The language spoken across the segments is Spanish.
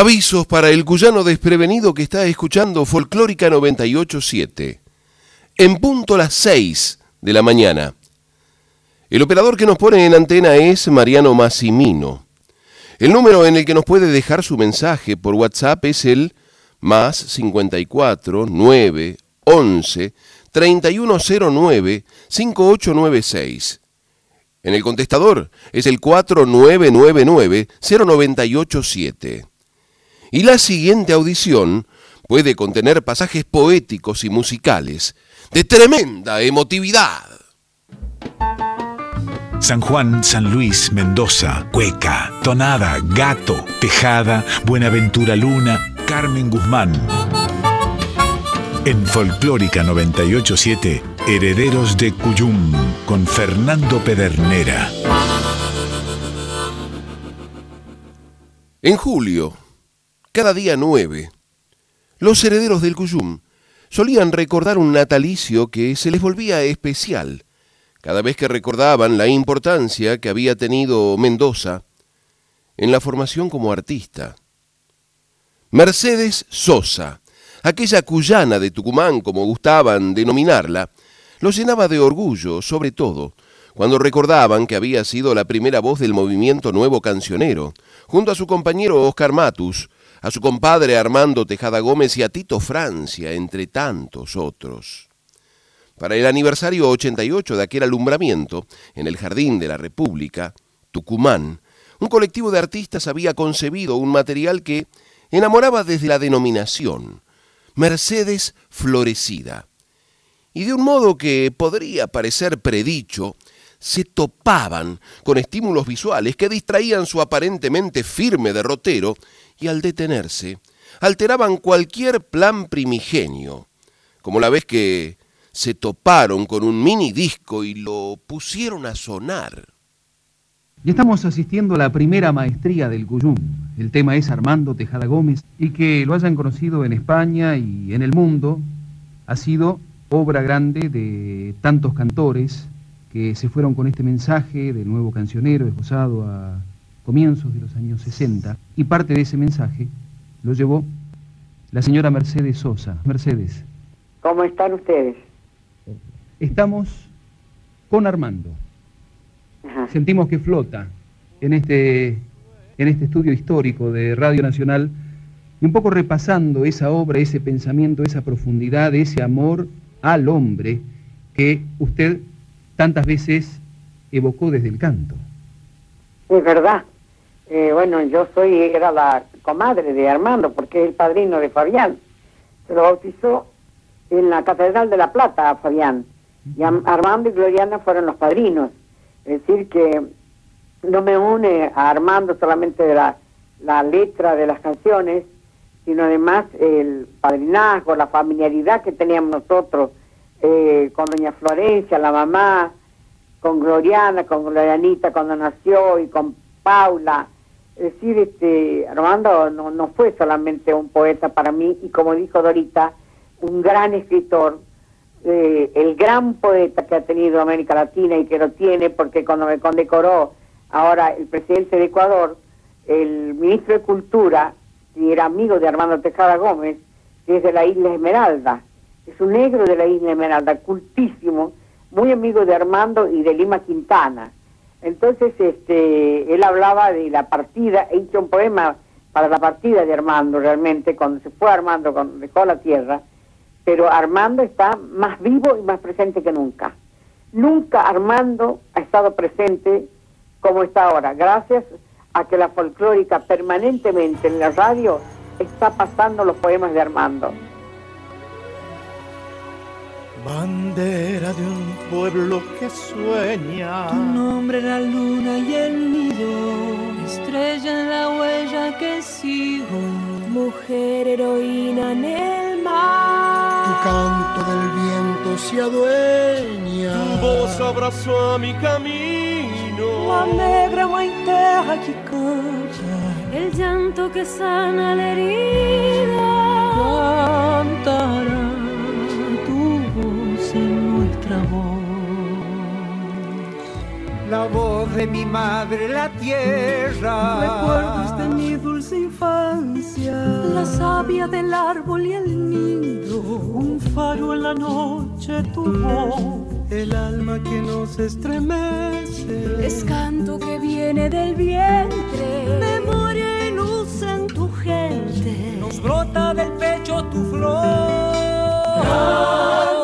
Avisos para el cuyano desprevenido que está escuchando Folclórica 987. En punto las 6 de la mañana. El operador que nos pone en antena es Mariano Massimino. El número en el que nos puede dejar su mensaje por WhatsApp es el más 54 9 11 3109 5896. En el contestador es el 4999 0987. Y la siguiente audición puede contener pasajes poéticos y musicales de tremenda emotividad. San Juan, San Luis, Mendoza, Cueca, Tonada, Gato, Tejada, Buenaventura Luna, Carmen Guzmán. En Folclórica 987, Herederos de Cuyum, con Fernando Pedernera. En julio, cada día 9, los herederos del Cuyum solían recordar un natalicio que se les volvía especial cada vez que recordaban la importancia que había tenido Mendoza en la formación como artista. Mercedes Sosa, aquella cuyana de Tucumán, como gustaban denominarla, los llenaba de orgullo, sobre todo, cuando recordaban que había sido la primera voz del movimiento nuevo cancionero, junto a su compañero Oscar Matus, a su compadre Armando Tejada Gómez y a Tito Francia, entre tantos otros. Para el aniversario 88 de aquel alumbramiento, en el Jardín de la República, Tucumán, un colectivo de artistas había concebido un material que enamoraba desde la denominación, Mercedes Florecida. Y de un modo que podría parecer predicho, se topaban con estímulos visuales que distraían su aparentemente firme derrotero y al detenerse, alteraban cualquier plan primigenio, como la vez que se toparon con un mini disco y lo pusieron a sonar. Y estamos asistiendo a la primera maestría del Cuyum. El tema es Armando Tejada Gómez y que lo hayan conocido en España y en el mundo ha sido obra grande de tantos cantores que se fueron con este mensaje del nuevo cancionero esbozado a comienzos de los años 60 y parte de ese mensaje lo llevó la señora Mercedes Sosa. Mercedes. ¿Cómo están ustedes? Estamos con Armando. Sentimos que flota en este, en este estudio histórico de Radio Nacional y un poco repasando esa obra, ese pensamiento, esa profundidad, ese amor al hombre que usted tantas veces evocó desde el canto. Es verdad. Eh, bueno, yo soy, era la comadre de Armando, porque es el padrino de Fabián. Se lo bautizó en la Catedral de la Plata a Fabián. Y Armando y Gloriana fueron los padrinos. Es decir, que no me une a Armando solamente la, la letra de las canciones, sino además el padrinazgo, la familiaridad que teníamos nosotros eh, con doña Florencia, la mamá, con Gloriana, con Glorianita cuando nació y con Paula. Es decir, este, Armando no, no fue solamente un poeta para mí y como dijo Dorita, un gran escritor, eh, el gran poeta que ha tenido América Latina y que lo tiene porque cuando me condecoró ahora el presidente de Ecuador, el ministro de Cultura, y era amigo de Armando Tejada Gómez, que es de la isla Esmeralda, es un negro de la isla Esmeralda, cultísimo, muy amigo de Armando y de Lima Quintana. Entonces, este, él hablaba de la partida, he hecho un poema para la partida de Armando realmente, cuando se fue Armando, cuando dejó la tierra, pero Armando está más vivo y más presente que nunca. Nunca Armando ha estado presente como está ahora, gracias a que la folclórica permanentemente en la radio está pasando los poemas de Armando. Bandera de un pueblo que sueña. Tu nombre la luna y el nido. Estrella en la huella que sigo. Mujer heroína en el mar. Tu canto del viento se adueña. Tu voz abrazó a mi camino. La negra que canta. El llanto que sana la herida. Cantará en voz. la voz de mi madre, la tierra. Recuerdos de mi dulce infancia, la savia del árbol y el nido, un faro en la noche, tu voz, el alma que nos estremece. Es canto que viene del vientre, memoria y luz en tu gente, nos brota del pecho tu flor. tu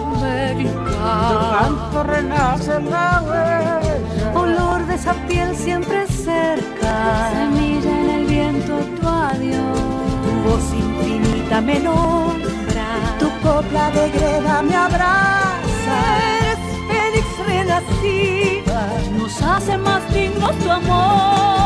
América. Canto renace la huella. Olor de esa piel siempre cerca. Semilla en el viento, tu adiós. Tu voz infinita me nombra. Tu copla de greda me abraza. Eres Félix renacida. Nos hace más dignos tu amor.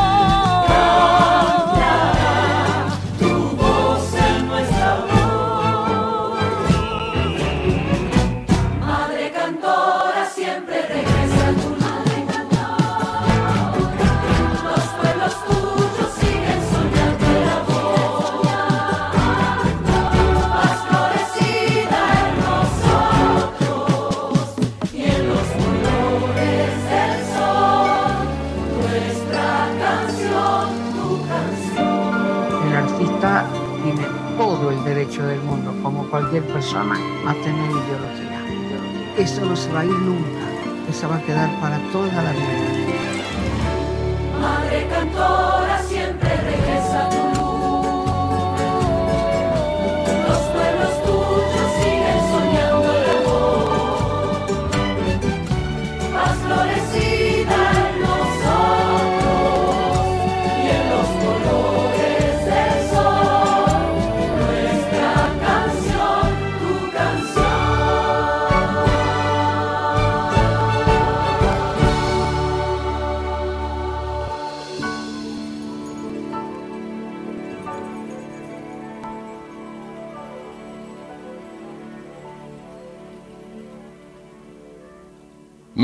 Persona, a tener ideología. Eso no se va a ir nunca, eso va a quedar para toda la vida. Madre cantora siempre regresa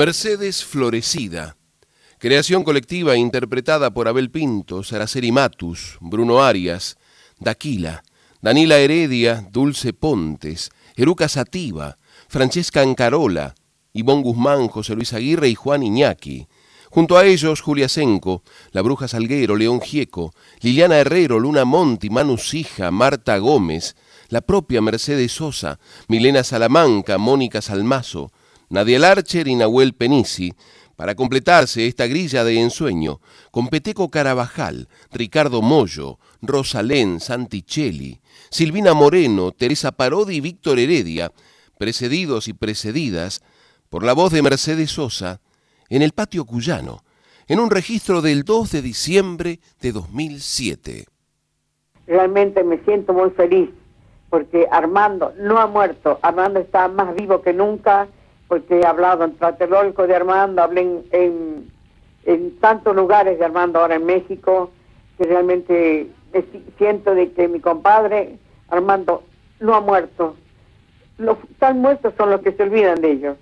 Mercedes Florecida, creación colectiva interpretada por Abel Pinto, Saraceri Matus, Bruno Arias, Daquila, Danila Heredia, Dulce Pontes, Eruca Sativa, Francesca Ancarola, Ivón Guzmán, José Luis Aguirre y Juan Iñaki. Junto a ellos, Julia Senco, La Bruja Salguero, León Gieco, Liliana Herrero, Luna Monti, Manu Sija, Marta Gómez, la propia Mercedes Sosa, Milena Salamanca, Mónica Salmazo, Nadia Larcher y Nahuel Penisi, para completarse esta grilla de ensueño, con Peteco Carabajal, Ricardo Mollo, Rosalén Santicelli, Silvina Moreno, Teresa Parodi y Víctor Heredia, precedidos y precedidas por la voz de Mercedes Sosa, en el patio cuyano, en un registro del 2 de diciembre de 2007. Realmente me siento muy feliz porque Armando no ha muerto, Armando está más vivo que nunca porque he hablado en Tlatelolco de Armando, hablé en, en, tantos lugares de Armando ahora en México, que realmente me si- siento de que mi compadre Armando no ha muerto. Los tan muertos son los que se olvidan de ellos.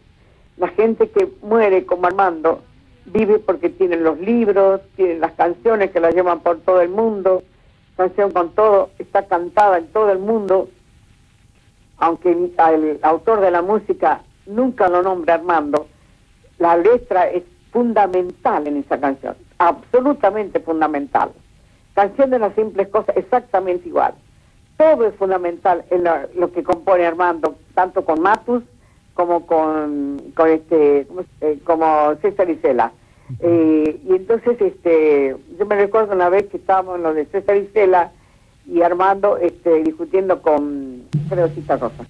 La gente que muere como Armando vive porque tienen los libros, tienen las canciones que las llevan por todo el mundo, canción con todo, está cantada en todo el mundo, aunque el autor de la música nunca lo nombra Armando, la letra es fundamental en esa canción, absolutamente fundamental. Canción de las simples cosas, exactamente igual. Todo es fundamental en la- lo que compone Armando, tanto con Matus como con, con este, ¿cómo se- eh, como César Isela. Eh, y entonces, este, yo me recuerdo una vez que estábamos en lo de César Isela y Armando, este, discutiendo con Freudcita Rosa,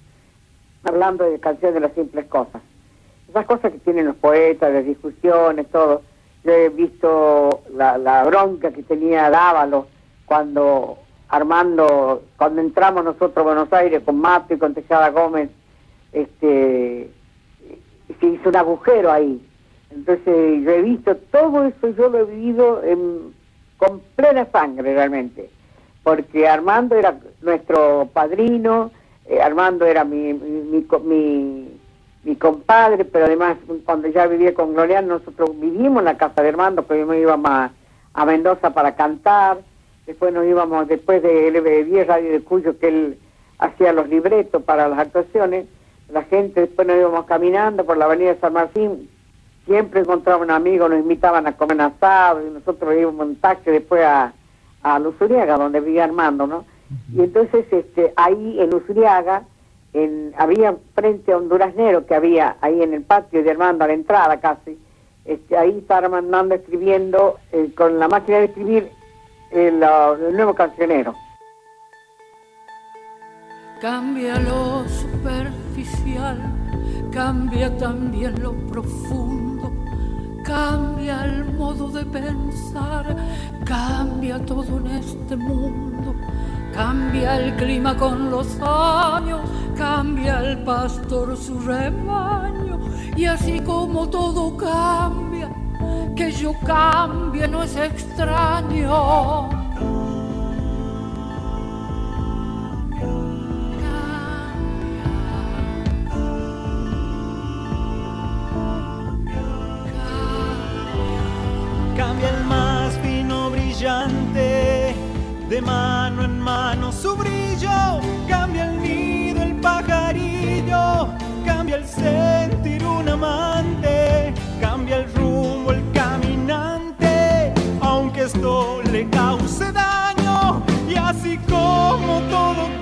hablando de canciones de las simples cosas. Esas cosas que tienen los poetas, las discusiones, todo. Yo he visto la, la bronca que tenía Dávalo cuando Armando, cuando entramos nosotros a Buenos Aires con Mato y con Tejada Gómez, este, se hizo un agujero ahí. Entonces yo he visto todo eso, yo lo he vivido en- con plena sangre realmente, porque Armando era nuestro padrino, eh, Armando era mi, mi, mi co- mi- mi compadre, pero además cuando ya vivía con Gloriano, nosotros vivimos en la casa de Armando, pero me íbamos a, a Mendoza para cantar, después nos íbamos, después de LB10 Radio de Cuyo, que él hacía los libretos para las actuaciones, la gente después nos íbamos caminando por la avenida San Martín, siempre encontraba un amigo, nos invitaban a comer asado y nosotros íbamos en taxi después a, a Luzuriaga, donde vivía Armando, ¿no? Y entonces este, ahí en Luzuriaga en, había frente a un duraznero que había ahí en el patio de Armando, a la entrada casi, este, ahí estaba Armando escribiendo eh, con la máquina de escribir el, ah, el nuevo cancionero. Cambia lo superficial, cambia también lo profundo, cambia el modo de pensar, cambia todo en este mundo, cambia el clima con los años, cambia el pastor su rebaño, y así como todo cambia, que yo cambie no es extraño. Cambia el más fino brillante, de mano en mano su brillo. Cambia el nido, el pajarillo, cambia el sentir un amante. Cambia el rumbo, el caminante, aunque esto le cause daño. Y así como todo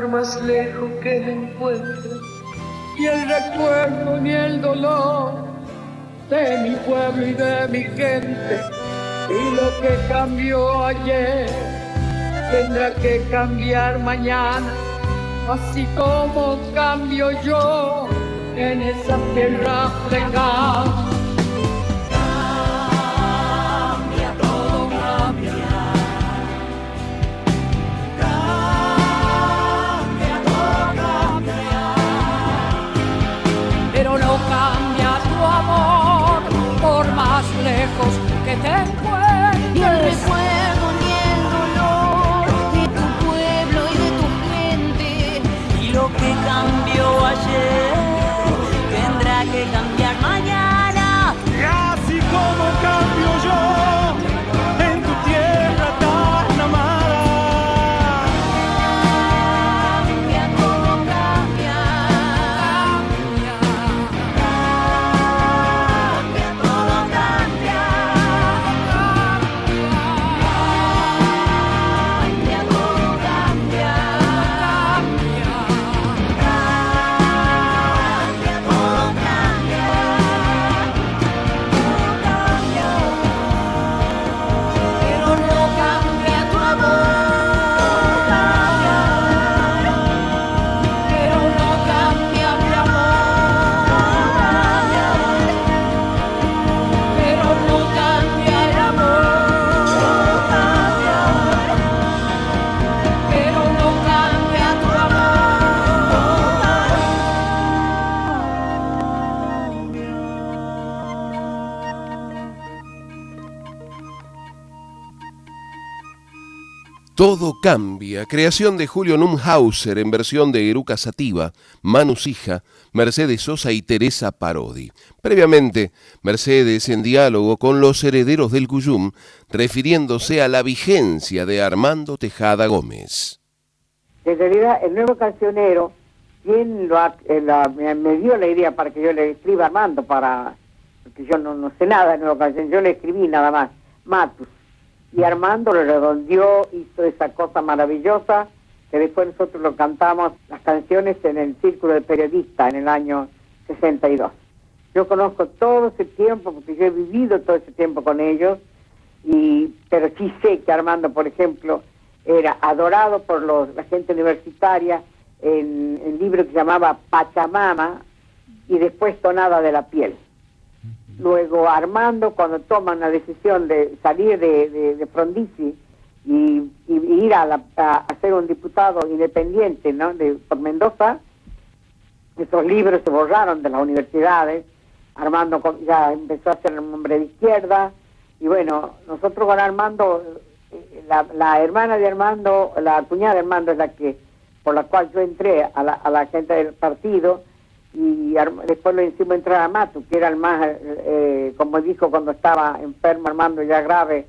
por más lejos que me encuentre, ni el recuerdo ni el dolor de mi pueblo y de mi gente. Y lo que cambió ayer tendrá que cambiar mañana, así como cambio yo en esa tierra lejana. Cambia, creación de Julio Numhauser en versión de Eruca Sativa, Manu Sija, Mercedes Sosa y Teresa Parodi. Previamente, Mercedes en diálogo con los herederos del Cuyum, refiriéndose a la vigencia de Armando Tejada Gómez. En realidad, el nuevo cancionero, quien lo ha- eh, me, dio la idea para que yo le escriba Armando, para, porque yo no, no sé nada de nuevo cancionero, yo le escribí nada más, Matus. Y Armando lo redondeó, hizo esa cosa maravillosa, que después nosotros lo cantamos, las canciones en el Círculo de Periodistas en el año 62. Yo conozco todo ese tiempo, porque yo he vivido todo ese tiempo con ellos, y pero sí sé que Armando, por ejemplo, era adorado por la gente universitaria en el libro que se llamaba Pachamama y después Tonada de la Piel. Luego Armando, cuando toman la decisión de salir de, de, Frondizi y, ir a, la- ser un diputado independiente ¿no? de, por Mendoza, esos libros se borraron de las universidades, Armando ya empezó a ser un hombre de izquierda, y bueno, nosotros con Armando, eh, la, la hermana de Armando, la cuñada de Armando es la que, por la cual yo entré a la, a la gente del partido, y después lo hicimos entrar a Matu, que era el más, eh, eh, como dijo cuando estaba enfermo Armando ya grave,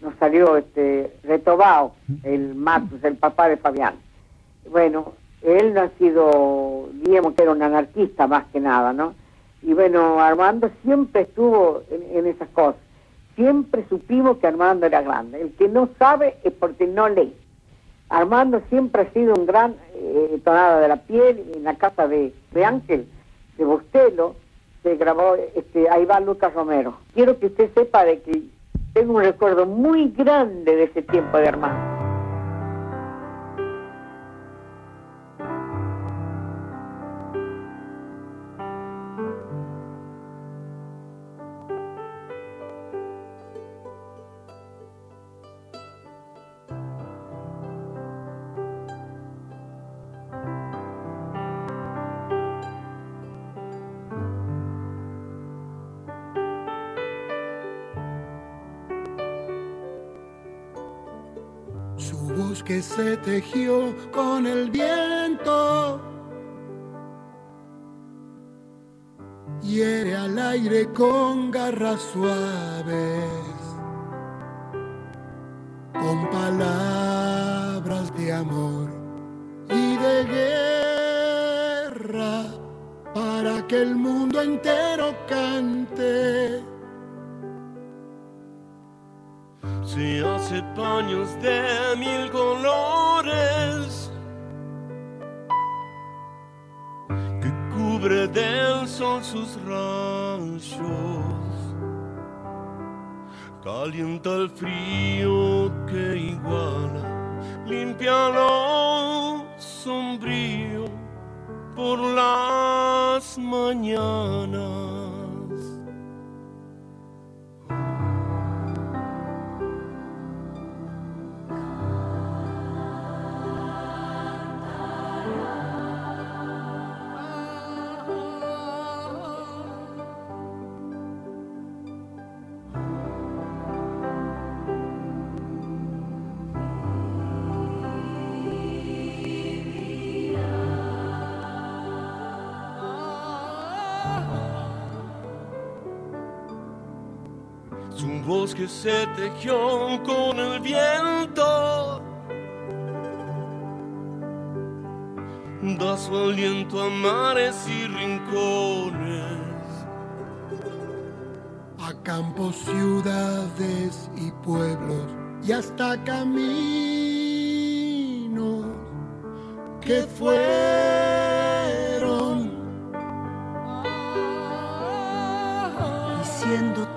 nos salió este retobao, el Matus, el papá de Fabián. Bueno, él no ha sido, digamos que era un anarquista más que nada, ¿no? Y bueno, Armando siempre estuvo en, en esas cosas. Siempre supimos que Armando era grande. El que no sabe es porque no lee. Armando siempre ha sido un gran eh, tonada de la piel. En la casa de, de Ángel, de Bustelo, se grabó, este, ahí va Lucas Romero. Quiero que usted sepa de que tengo un recuerdo muy grande de ese tiempo de Armando. Se tejió con el viento hiere al aire con garras suaves, con palabras de amor y de guerra para que el mundo entero cante. Se hace paños de mil colores que cubre del sol sus rayos. Calienta el frío que iguala, limpia lo sombrío por las mañanas. Que se tejió con el viento da su aliento a mares y rincones. a campos, ciudades y pueblos y hasta caminos que fueron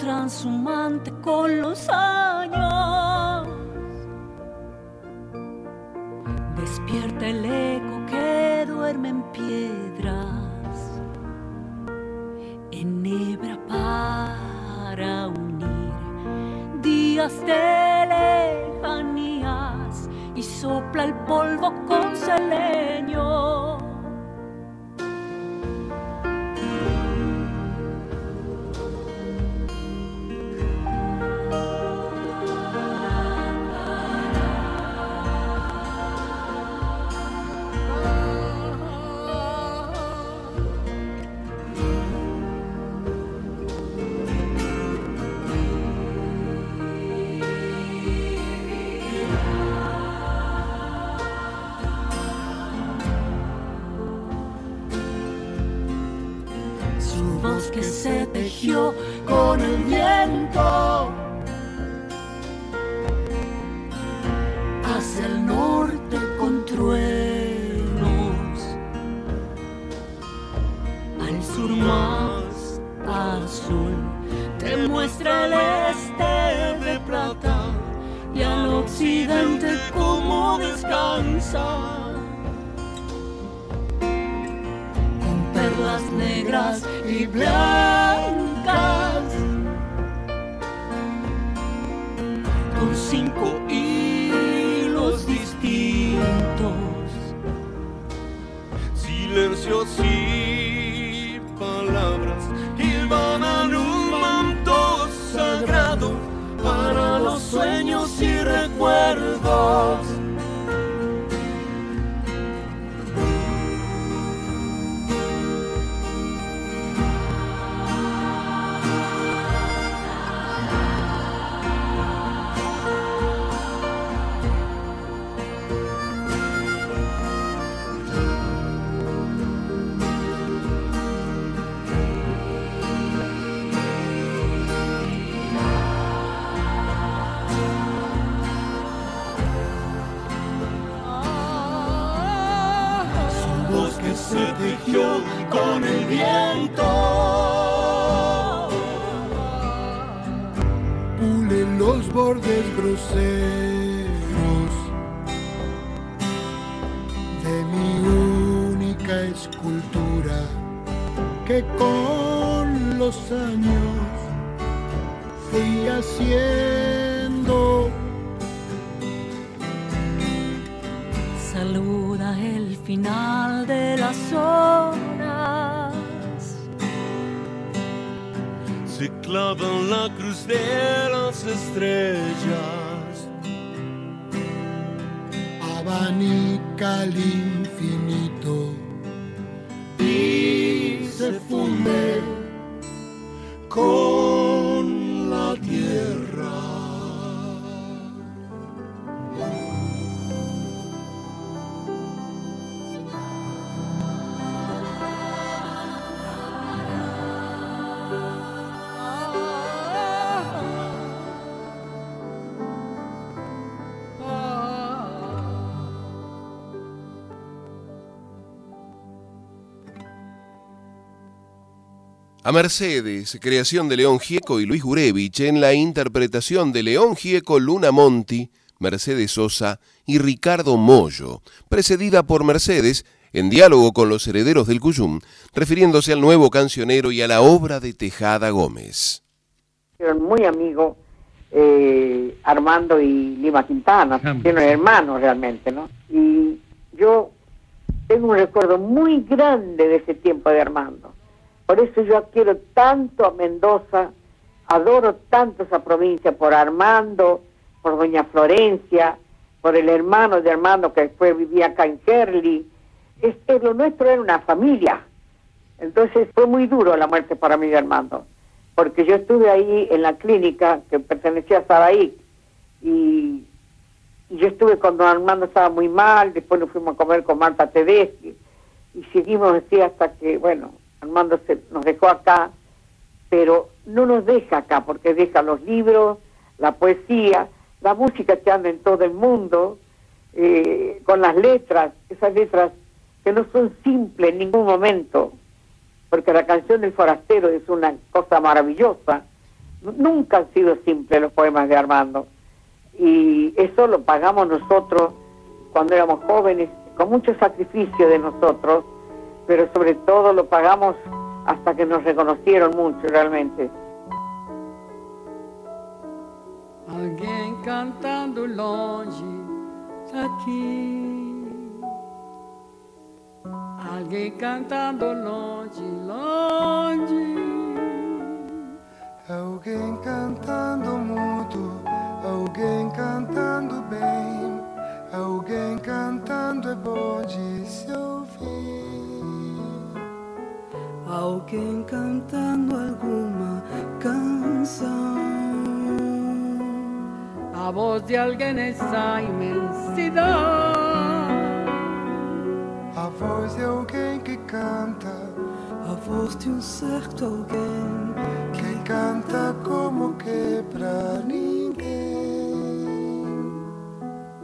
transhumante con los años. Despierta el eco que duerme en piedras, enhebra para unir días de lejanías y sopla el polvo con seleño. A Mercedes, creación de León Gieco y Luis Gurevich, en la interpretación de León Gieco, Luna Monti, Mercedes Sosa y Ricardo Mollo, precedida por Mercedes, en diálogo con los herederos del Cuyum, refiriéndose al nuevo cancionero y a la obra de Tejada Gómez. Eran muy amigos eh, Armando y Lima Quintana, eran hermanos realmente, ¿no? Y yo tengo un recuerdo muy grande de ese tiempo de Armando. Por eso yo quiero tanto a Mendoza, adoro tanto esa provincia por Armando, por Doña Florencia, por el hermano de Armando que después vivía acá en Kerly. Es que lo nuestro era una familia. Entonces fue muy duro la muerte para mí de Armando, porque yo estuve ahí en la clínica que pertenecía a Sadaí y, y yo estuve cuando Armando estaba muy mal, después nos fuimos a comer con Marta Tedeschi y seguimos así hasta que, bueno, Armando se, nos dejó acá, pero no nos deja acá porque deja los libros, la poesía, la música que anda en todo el mundo, eh, con las letras, esas letras que no son simples en ningún momento, porque la canción del forastero es una cosa maravillosa. Nunca han sido simples los poemas de Armando. Y eso lo pagamos nosotros cuando éramos jóvenes, con mucho sacrificio de nosotros, pero sobre todo lo pagamos hasta que nos reconocieron mucho realmente. Alguém cantando longe daqui. Alguém cantando longe, longe. Alguém cantando mudo, alguém cantando bem, alguém cantando é bom de se ouvir. Alguém cantando alguma canção. A voz de alguém nessa imensidão. A voz de alguém que canta, A voz de um certo alguém que canta como que pra ninguém.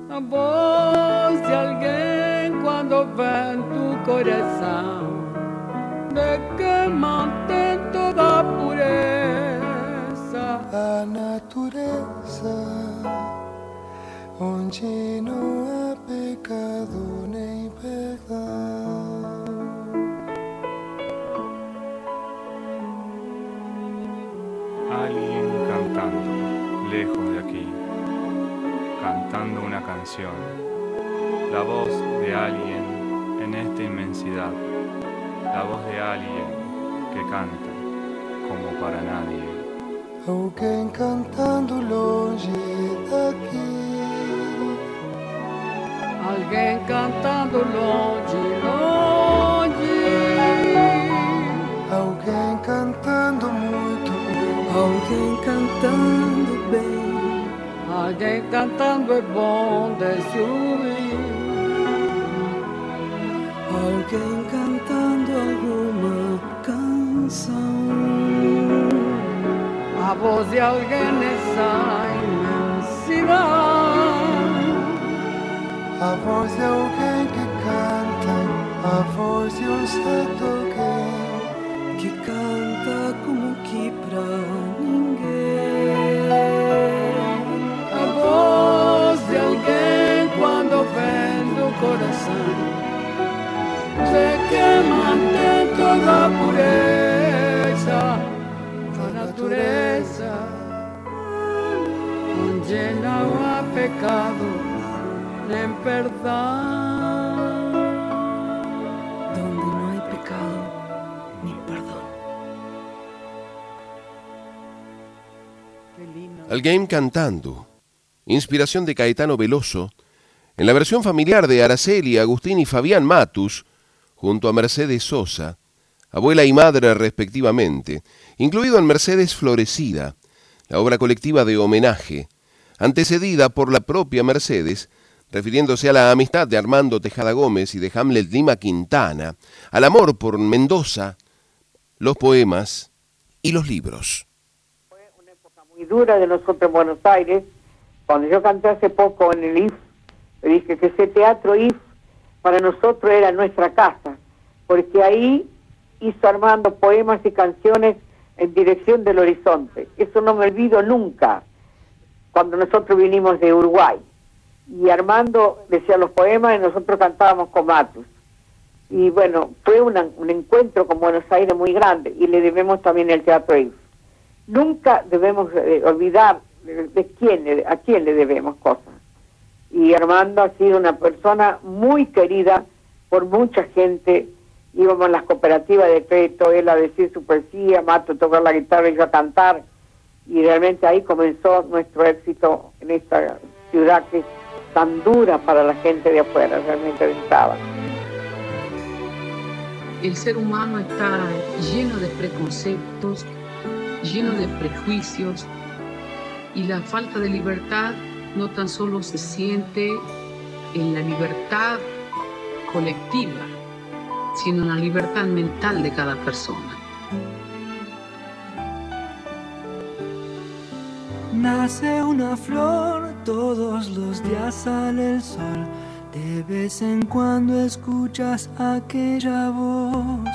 A voz de alguém quando vem do coração de que mantém toda pureza. A natureza onde não há pecado nem perdão. Alguien cantando, lejos de aquí, cantando una canción. La voz de alguien en esta inmensidad. La voz de alguien que canta como para nadie. Alguém cantando longe daqui. Alguém cantando longe, longe. Alguém cantando muito. Alguém cantando bem. Alguém cantando é bom de A Alguien cantando. Inspiración de Caetano Veloso. En la versión familiar de Araceli, Agustín y Fabián Matus, junto a Mercedes Sosa, abuela y madre respectivamente, incluido en Mercedes Florecida, la obra colectiva de homenaje, antecedida por la propia Mercedes, refiriéndose a la amistad de Armando Tejada Gómez y de Hamlet Lima Quintana, al amor por Mendoza, los poemas y los libros. Muy dura de nosotros en Buenos Aires. Cuando yo canté hace poco en el IF, le dije que ese teatro IF para nosotros era nuestra casa, porque ahí hizo Armando poemas y canciones en dirección del horizonte. Eso no me olvido nunca, cuando nosotros vinimos de Uruguay. Y Armando decía los poemas y nosotros cantábamos con Matus. Y bueno, fue un encuentro con Buenos Aires muy grande y le debemos también el Teatro IF. Nunca debemos eh, olvidar de, de quién, le- a quién le debemos cosas. Y Armando ha sido una persona muy querida por mucha gente. Íbamos a las cooperativas de crédito, él a decir su poesía, Mato a tocar la guitarra y a cantar. Y realmente ahí comenzó nuestro éxito en esta ciudad que es tan dura para la gente de afuera, realmente pensaba. El ser humano está lleno de preconceptos, lleno de prejuicios y la falta de libertad no tan solo se siente en la libertad colectiva, sino en la libertad mental de cada persona. Nace una flor, todos los días sale el sol. De vez en cuando escuchas aquella voz,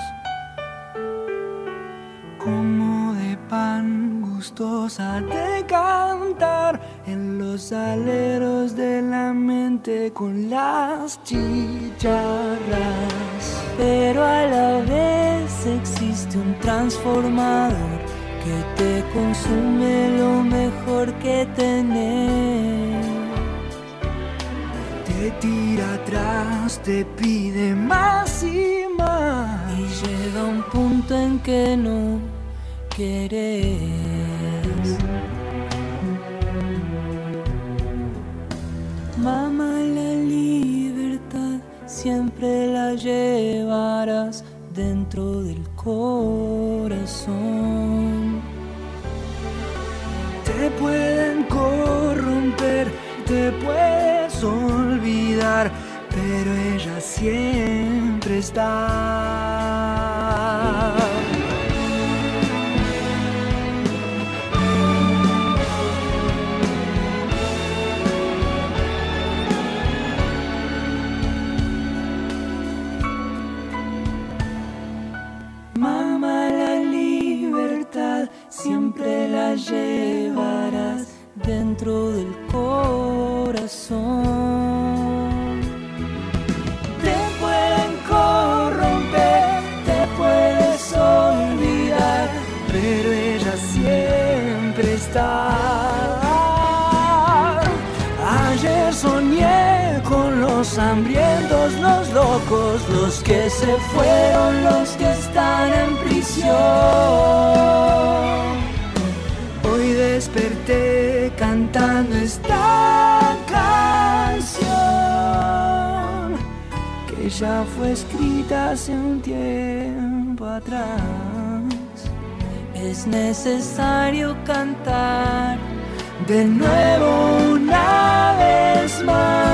pan gustosa de cantar en los aleros de la mente con las chicharras. Pero a la vez existe un transformador que te consume lo mejor que tenés. Te tira atrás, te pide más y más. Y llega un punto en que no Mamá, la libertad siempre la llevarás dentro del corazón. Te pueden corromper, te puedes olvidar, pero ella siempre está. Llevarás dentro del corazón. Te pueden corromper, te puedes olvidar, pero ella siempre está. Ayer soñé con los hambrientos, los locos, los que se fueron, los que están en prisión. Desperté cantando esta canción que ya fue escrita hace un tiempo atrás. Es necesario cantar de nuevo una vez más.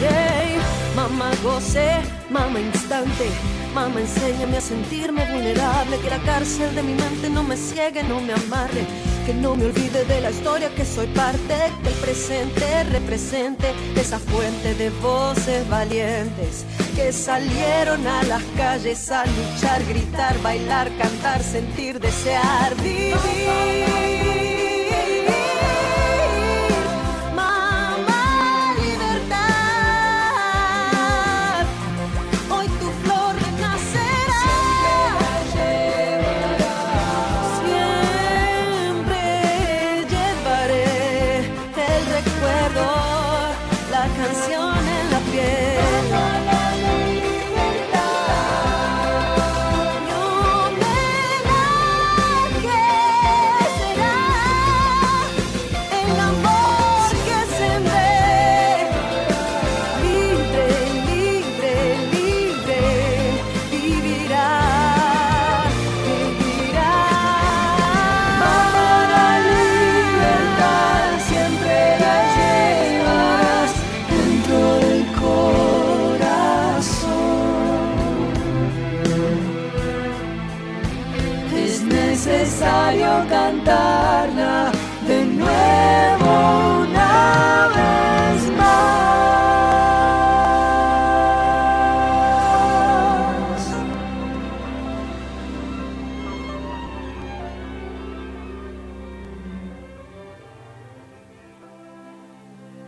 Hey, mamá gocé, mamá instante, mamá enséñame a sentirme vulnerable, que la cárcel de mi mente no me ciegue, no me amarre, que no me olvide de la historia que soy parte, que el presente. Represente esa fuente de voces valientes que salieron a las calles a luchar, gritar, bailar, cantar, sentir, desear, vivir. De nuevo.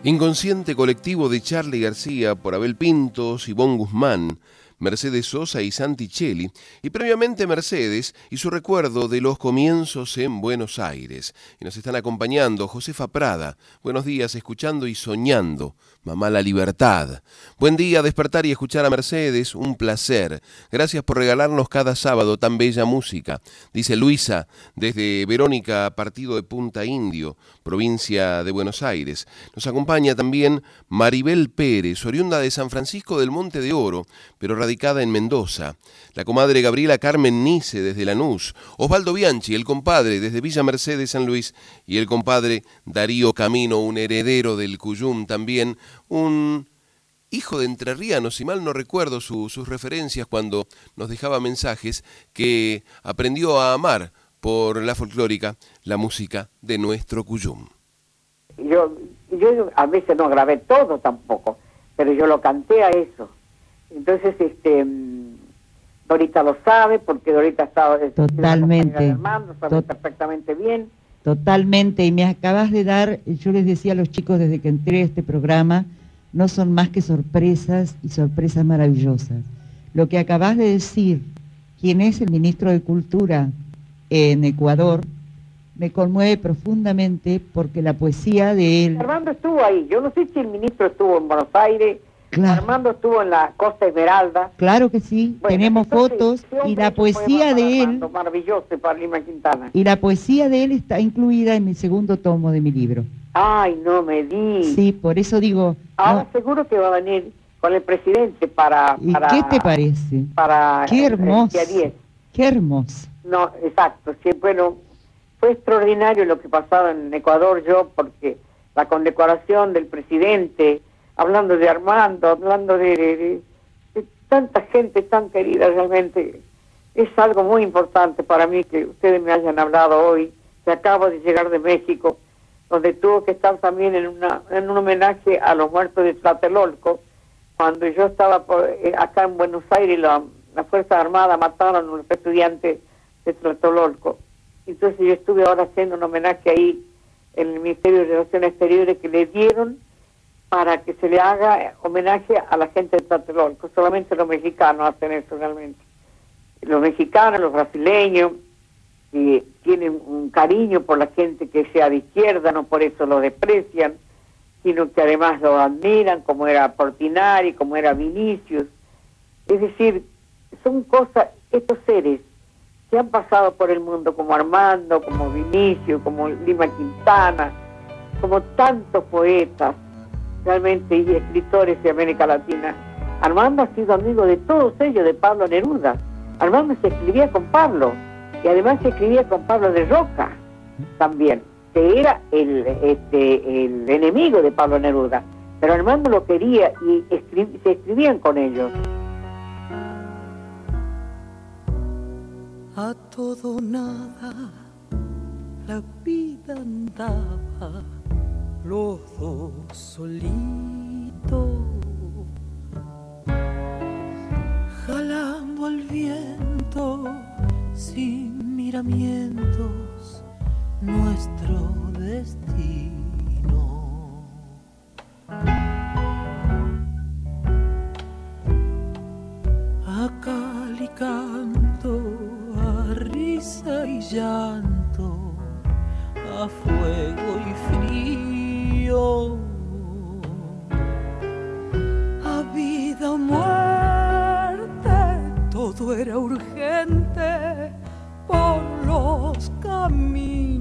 Inconsciente colectivo de Charlie García por Abel Pintos, Ivonne Guzmán, Mercedes Sosa y Santi Cheli, y previamente Mercedes y su recuerdo de los comienzos en Buenos Aires. Y nos están acompañando Josefa Prada. Buenos días, escuchando y soñando. Mamá la libertad. Buen día, despertar y escuchar a Mercedes, un placer. Gracias por regalarnos cada sábado tan bella música. Dice Luisa, desde Verónica, partido de Punta Indio, provincia de Buenos Aires. Nos acompaña también Maribel Pérez, oriunda de San Francisco del Monte de Oro, pero radicada en Mendoza. La comadre Gabriela Carmen Nice desde Lanús. Osvaldo Bianchi, el compadre desde Villa Mercedes San Luis. Y el compadre Darío Camino, un heredero del Cuyum también, un hijo de entrerrianos, si mal no recuerdo su- sus referencias cuando nos dejaba mensajes, que aprendió a amar por la folclórica la música de nuestro Cuyum. Yo, yo a veces no grabé todo tampoco, pero yo lo canté a eso. Entonces, este, mm, Dorita lo sabe, porque Dorita estaba Totalmente. Armando, sabe Tot- perfectamente bien. Totalmente, y me acabas de dar, yo les decía a los chicos desde que entré a este programa, no son más que sorpresas y sorpresas maravillosas. Lo que acabas de decir, quien es el ministro de Cultura en Ecuador, me conmueve profundamente porque la poesía de él, Armando estuvo ahí. Yo no sé si el ministro estuvo en Buenos Aires. Armando estuvo en la Costa Esmeralda. claro que sí, Bueno, tenemos entonces, fotos y la poesía de él, Maravilloso para Lima Quintana. y la poesía de él está incluida en mi segundo tomo de mi libro. Ay, no me di. Sí, por eso digo, Ahora no, seguro que va a venir con el presidente para... ¿y para qué te parece? Para Qué hermoso. día 10. Qué hermoso. No, exacto. Sí, bueno, fue extraordinario lo que pasaba en Ecuador yo, porque la condecoración del presidente, hablando de Armando, hablando de, de- de tanta gente tan querida realmente, es algo muy importante para mí que ustedes me hayan hablado hoy, que acabo de llegar de México, donde tuvo que estar también en, una, en un homenaje a los muertos de Tlatelolco, cuando yo estaba por- eh, acá en Buenos Aires, la, Fuerza Armada mataron a unos estudiantes de Tlatelolco. Entonces yo estuve ahora haciendo un homenaje ahí en el Ministerio de Relaciones Exteriores que le dieron para que se le haga homenaje a la gente de Tlatelolco. Solamente los mexicanos hacen eso realmente. Los mexicanos, los brasileños, que tienen un cariño por la gente que sea de izquierda, no por eso lo desprecian, sino que además lo admiran, como era Portinari, como era Vinicius. Es decir, son cosas, estos seres que han pasado por el mundo, como Armando, como Vinicius, como Lima Quintana, como tantos poetas, realmente, y escritores de América Latina. Armando ha sido amigo de todos ellos, de Pablo Neruda. Armando se escribía con Pablo, y además se escribía con Pablo de Roca también, que era el, este, el enemigo de Pablo Neruda. Pero Armando lo quería y escri- se escribían con ellos. a todo nada la vida andaba los dos solitos jalando al viento sin miramientos nuestro destino. A cal y canto, a risa y llanto, a fuego y frío, a vida muerte, todo era urgente los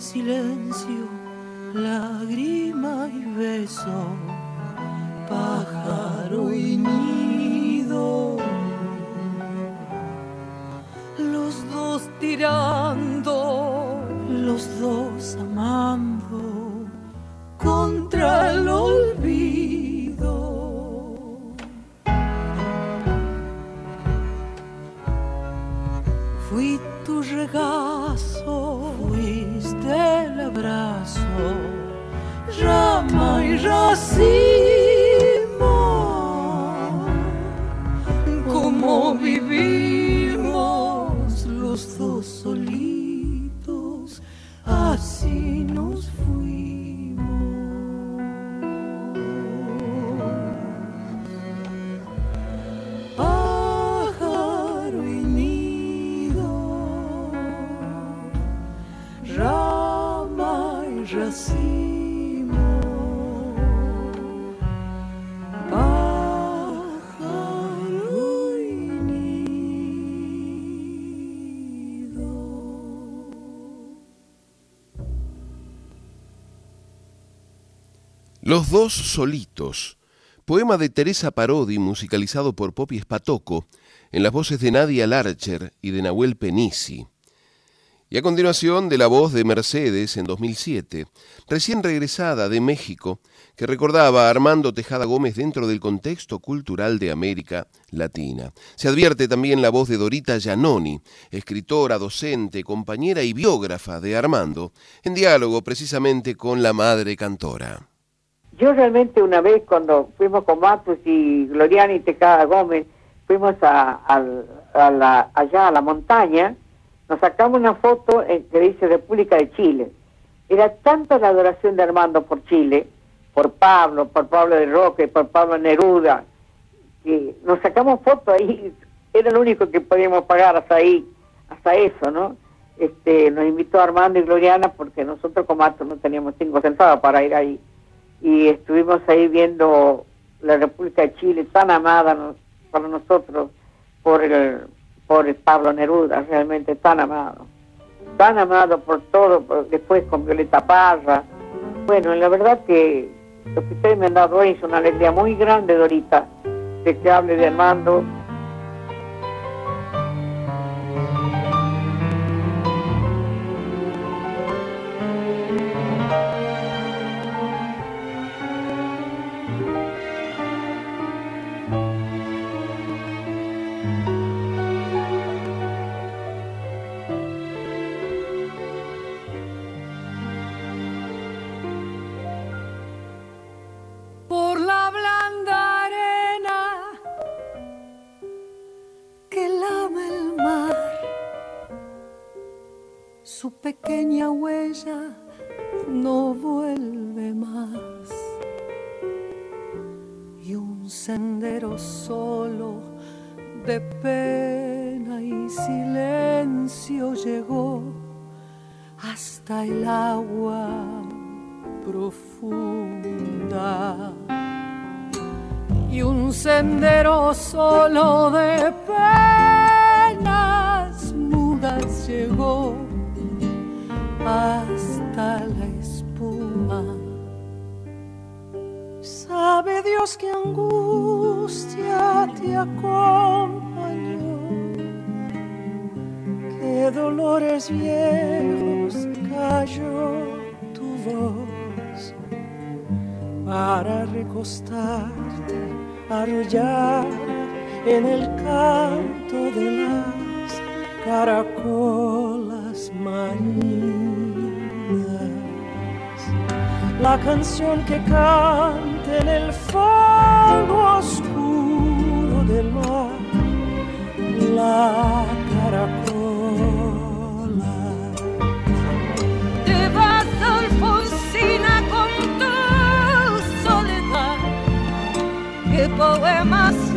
silencio, lágrima y beso, pájaro y nido. Los dos tirando, los dos amando, contra el racimo. Como vivimos los dos solitos, así nos fuimos. Pájaro y nido, rama y racimo, Los dos solitos, poema de Teresa Parodi musicalizado por Popi Espatoco en las voces de Nadia Larcher y de Nahuel Penisi. Y a continuación de la voz de Mercedes en 2007, recién regresada de México, que recordaba a Armando Tejada Gómez dentro del contexto cultural de América Latina. Se advierte también la voz de Dorita Giannoni, escritora, docente, compañera y biógrafa de Armando, en diálogo precisamente con la madre cantora. Yo realmente una vez cuando fuimos con Matus y Gloriana y Tejada Gómez, fuimos a, la- allá a la montaña, nos sacamos una foto en- que dice República de Chile. Era tanta la adoración de Armando por Chile, por Pablo, por Pablo de Roque, por Pablo Neruda, que nos sacamos fotos ahí, era lo único que podíamos pagar hasta ahí, hasta eso, ¿no? este, nos invitó Armando y Gloriana porque nosotros como acto no teníamos cinco centavos para ir ahí. Y estuvimos ahí viendo la República de Chile tan amada para nosotros por el, por Pablo Neruda, realmente tan amado. Tan amado por todo, después con Violeta Parra. Bueno, la verdad que lo que ustedes me han dado hoy es una alegría muy grande, Dorita, de que hable de Armando. En el canto de las caracolas marinas. La canción que canta en el fondo oscuro del mar, la caracola. Te vas, Alfonsina, con tu soledad. ¿Qué poemas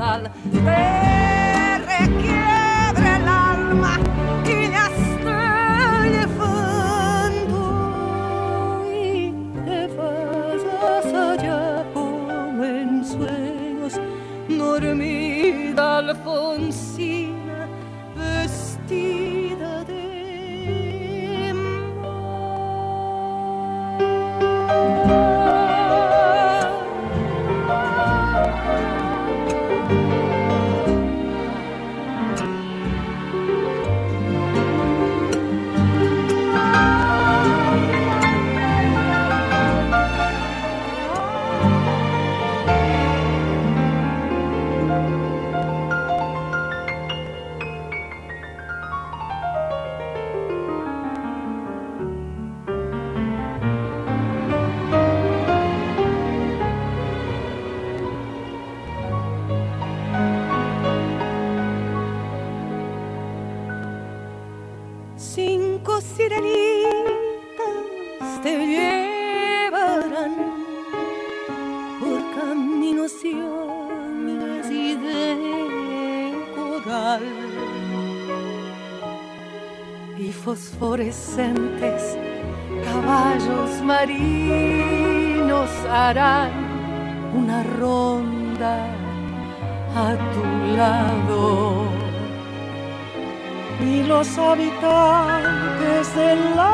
sal. Te requiebra fosforescentes caballos marinos harán una ronda a tu lado. Y los habitantes del lago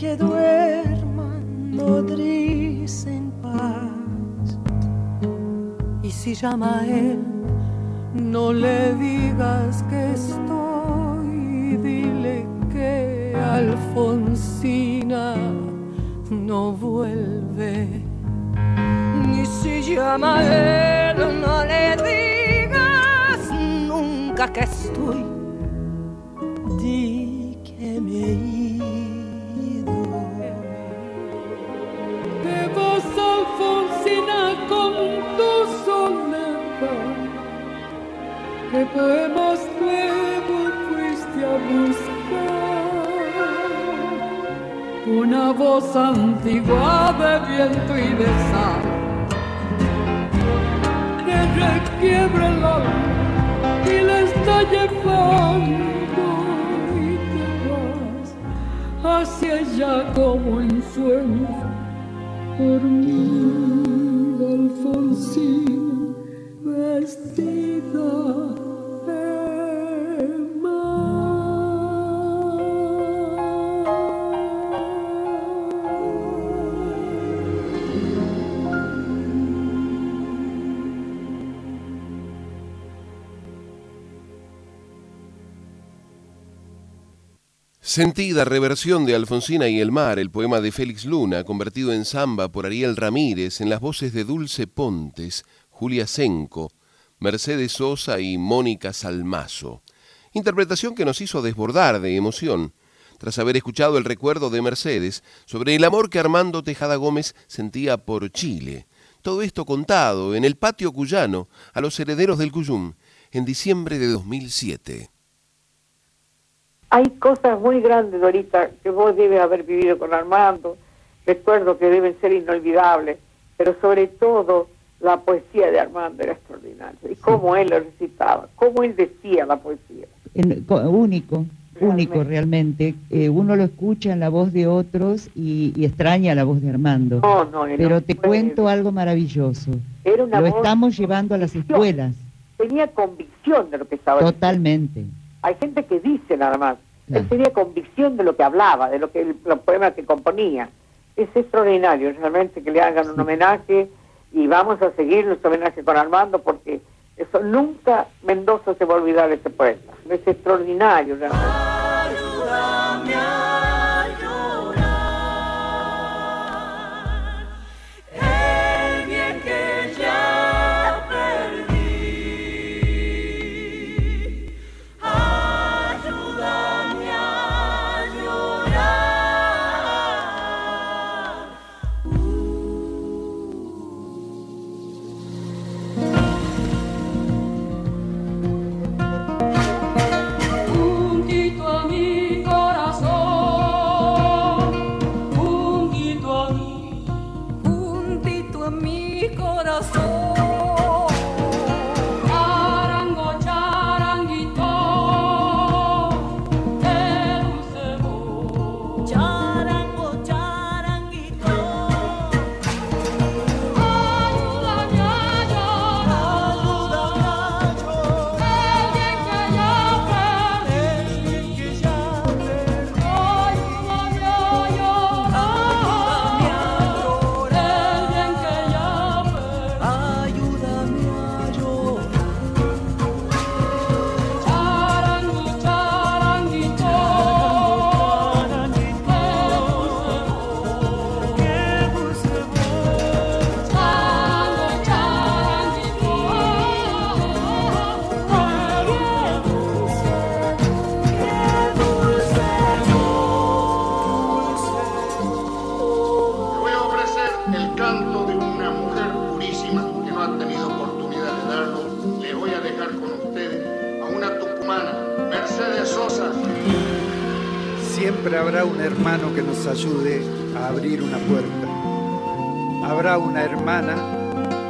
que duerman nodriza en paz. Y si llama a él, no le digas que estoy, dile que Alfonsina no vuelve. Y si llama a él, no le digas nunca que estoy. Sentida reversión de Alfonsina y el mar, el poema de Félix Luna, convertido en samba por Ariel Ramírez, en las voces de Dulce Pontes, Julia Senco, Mercedes Sosa y Mónica Salmazo. Interpretación que nos hizo desbordar de emoción, tras haber escuchado el recuerdo de Mercedes sobre el amor que Armando Tejada Gómez sentía por Chile. Todo esto contado en el patio cuyano a los herederos del Cuyum en diciembre de 2007. Hay cosas muy grandes, Dorita, que vos debes haber vivido con Armando, recuerdo que deben ser inolvidables, pero sobre todo la poesía de Armando era extraordinaria, y cómo él lo recitaba, cómo él decía la poesía. En- único, único realmente. Eh, uno lo escucha en la voz de otros y, y extraña la voz de Armando. No, no, Pero no te cuento algo maravilloso. Era una Lo voz- estamos llevando a las escuelas, tenía convicción de lo que estaba diciendo. Hay gente que dice nada más. Él tenía convicción de lo que hablaba, de lo que el, los poemas que componía. Es extraordinario realmente que le hagan un homenaje y vamos a seguir nuestro homenaje con Armando porque eso nunca Mendoza se va a olvidar de ese poeta. Es extraordinario realmente. Ayúdame habrá un hermano que nos ayude a abrir una puerta. Habrá una hermana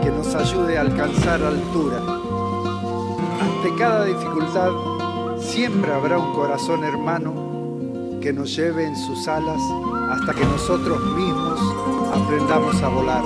que nos ayude a alcanzar altura. Ante cada dificultad, siempre habrá un corazón hermano que nos lleve en sus alas hasta que nosotros mismos aprendamos a volar.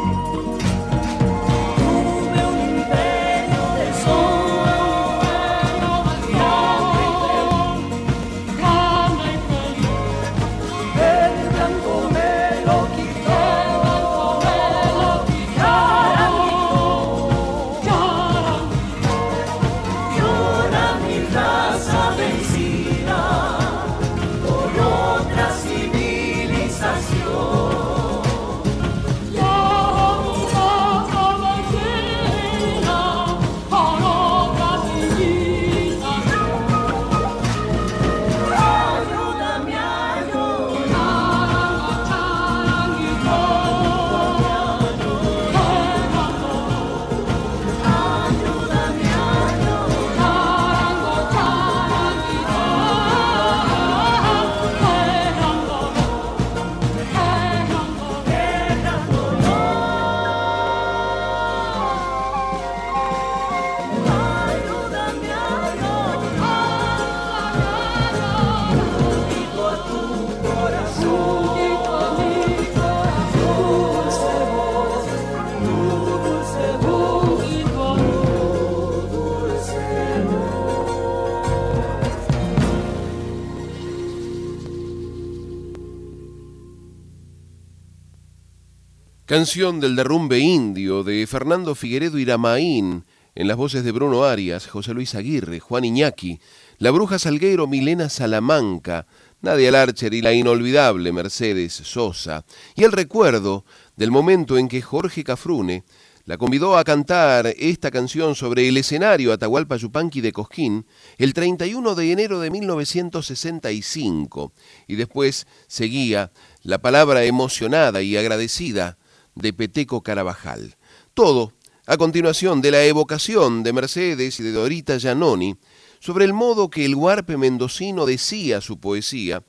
Canción del derrumbe indio de Fernando Figueredo Iramaín, en las voces de Bruno Arias, José Luis Aguirre, Juan Iñaki, La Bruja Salguero, Milena Salamanca, Nadia Larcher y la inolvidable Mercedes Sosa, y el recuerdo del momento en que Jorge Cafrune la convidó a cantar esta canción sobre el escenario Atahualpa Yupanqui de Cosquín el 31 de enero de 1965, y después seguía la palabra emocionada y agradecida de Peteco Carabajal. Todo a continuación de la evocación de Mercedes y de Dorita Giannoni sobre el modo que el huarpe mendocino decía su poesía,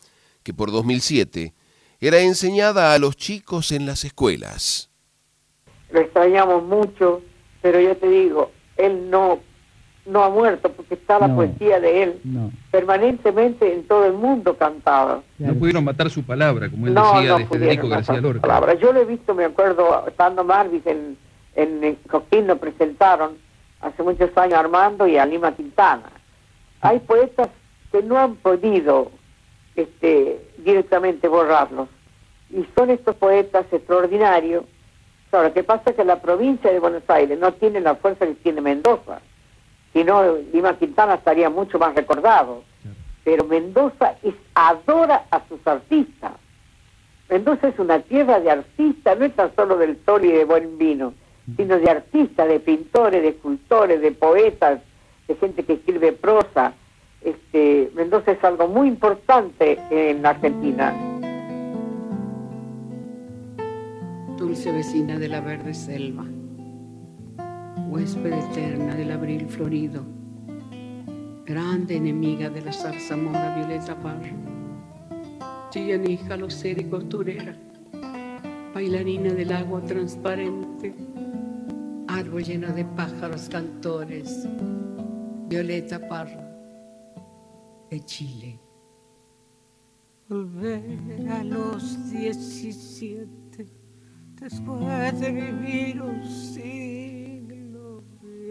que por 2007 era enseñada a los chicos en las escuelas. Lo extrañamos mucho, pero yo te digo, él no, no ha muerto porque está la No. poesía de él No. permanentemente en todo el mundo cantaba. No pudieron matar su palabra, como él No, decía no de Federico García Lorca. palabra. Yo lo he visto, me acuerdo, estando Marvis en, en, en Coquín, lo presentaron hace muchos años Armando y a Lima Quintana. Hay poetas que no han podido este, directamente borrarlos. Y son estos poetas extraordinarios. Ahora, que pasa que la provincia de Buenos Aires no tiene la fuerza que tiene Mendoza. Si no, Lima Quintana estaría mucho más recordado. Pero Mendoza es, adora a sus artistas. Mendoza es una tierra de artistas, no es tan solo del sol y de buen vino, sino de artistas, de pintores, de escultores, de poetas, de gente que escribe prosa. Este, Mendoza es algo muy importante en Argentina. dulce vecina de la verde selva, huésped eterna del abril florido, grande enemiga de la zarzamora violeta parra, chillanija, lucera y costurera, bailarina del agua transparente, árbol lleno de pájaros cantores, violeta parra de Chile. Volver a los 17 después de vivir un siglo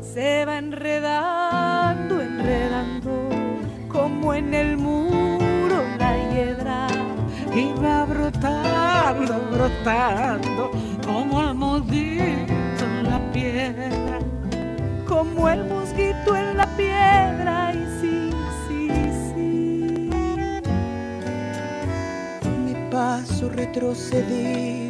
Se va enredando, enredando, como en el muro la hiedra. Y va brotando, brotando, como el mosquito en la piedra. Como el mosquito en la piedra, y sí, sí, sí. mi paso retrocedido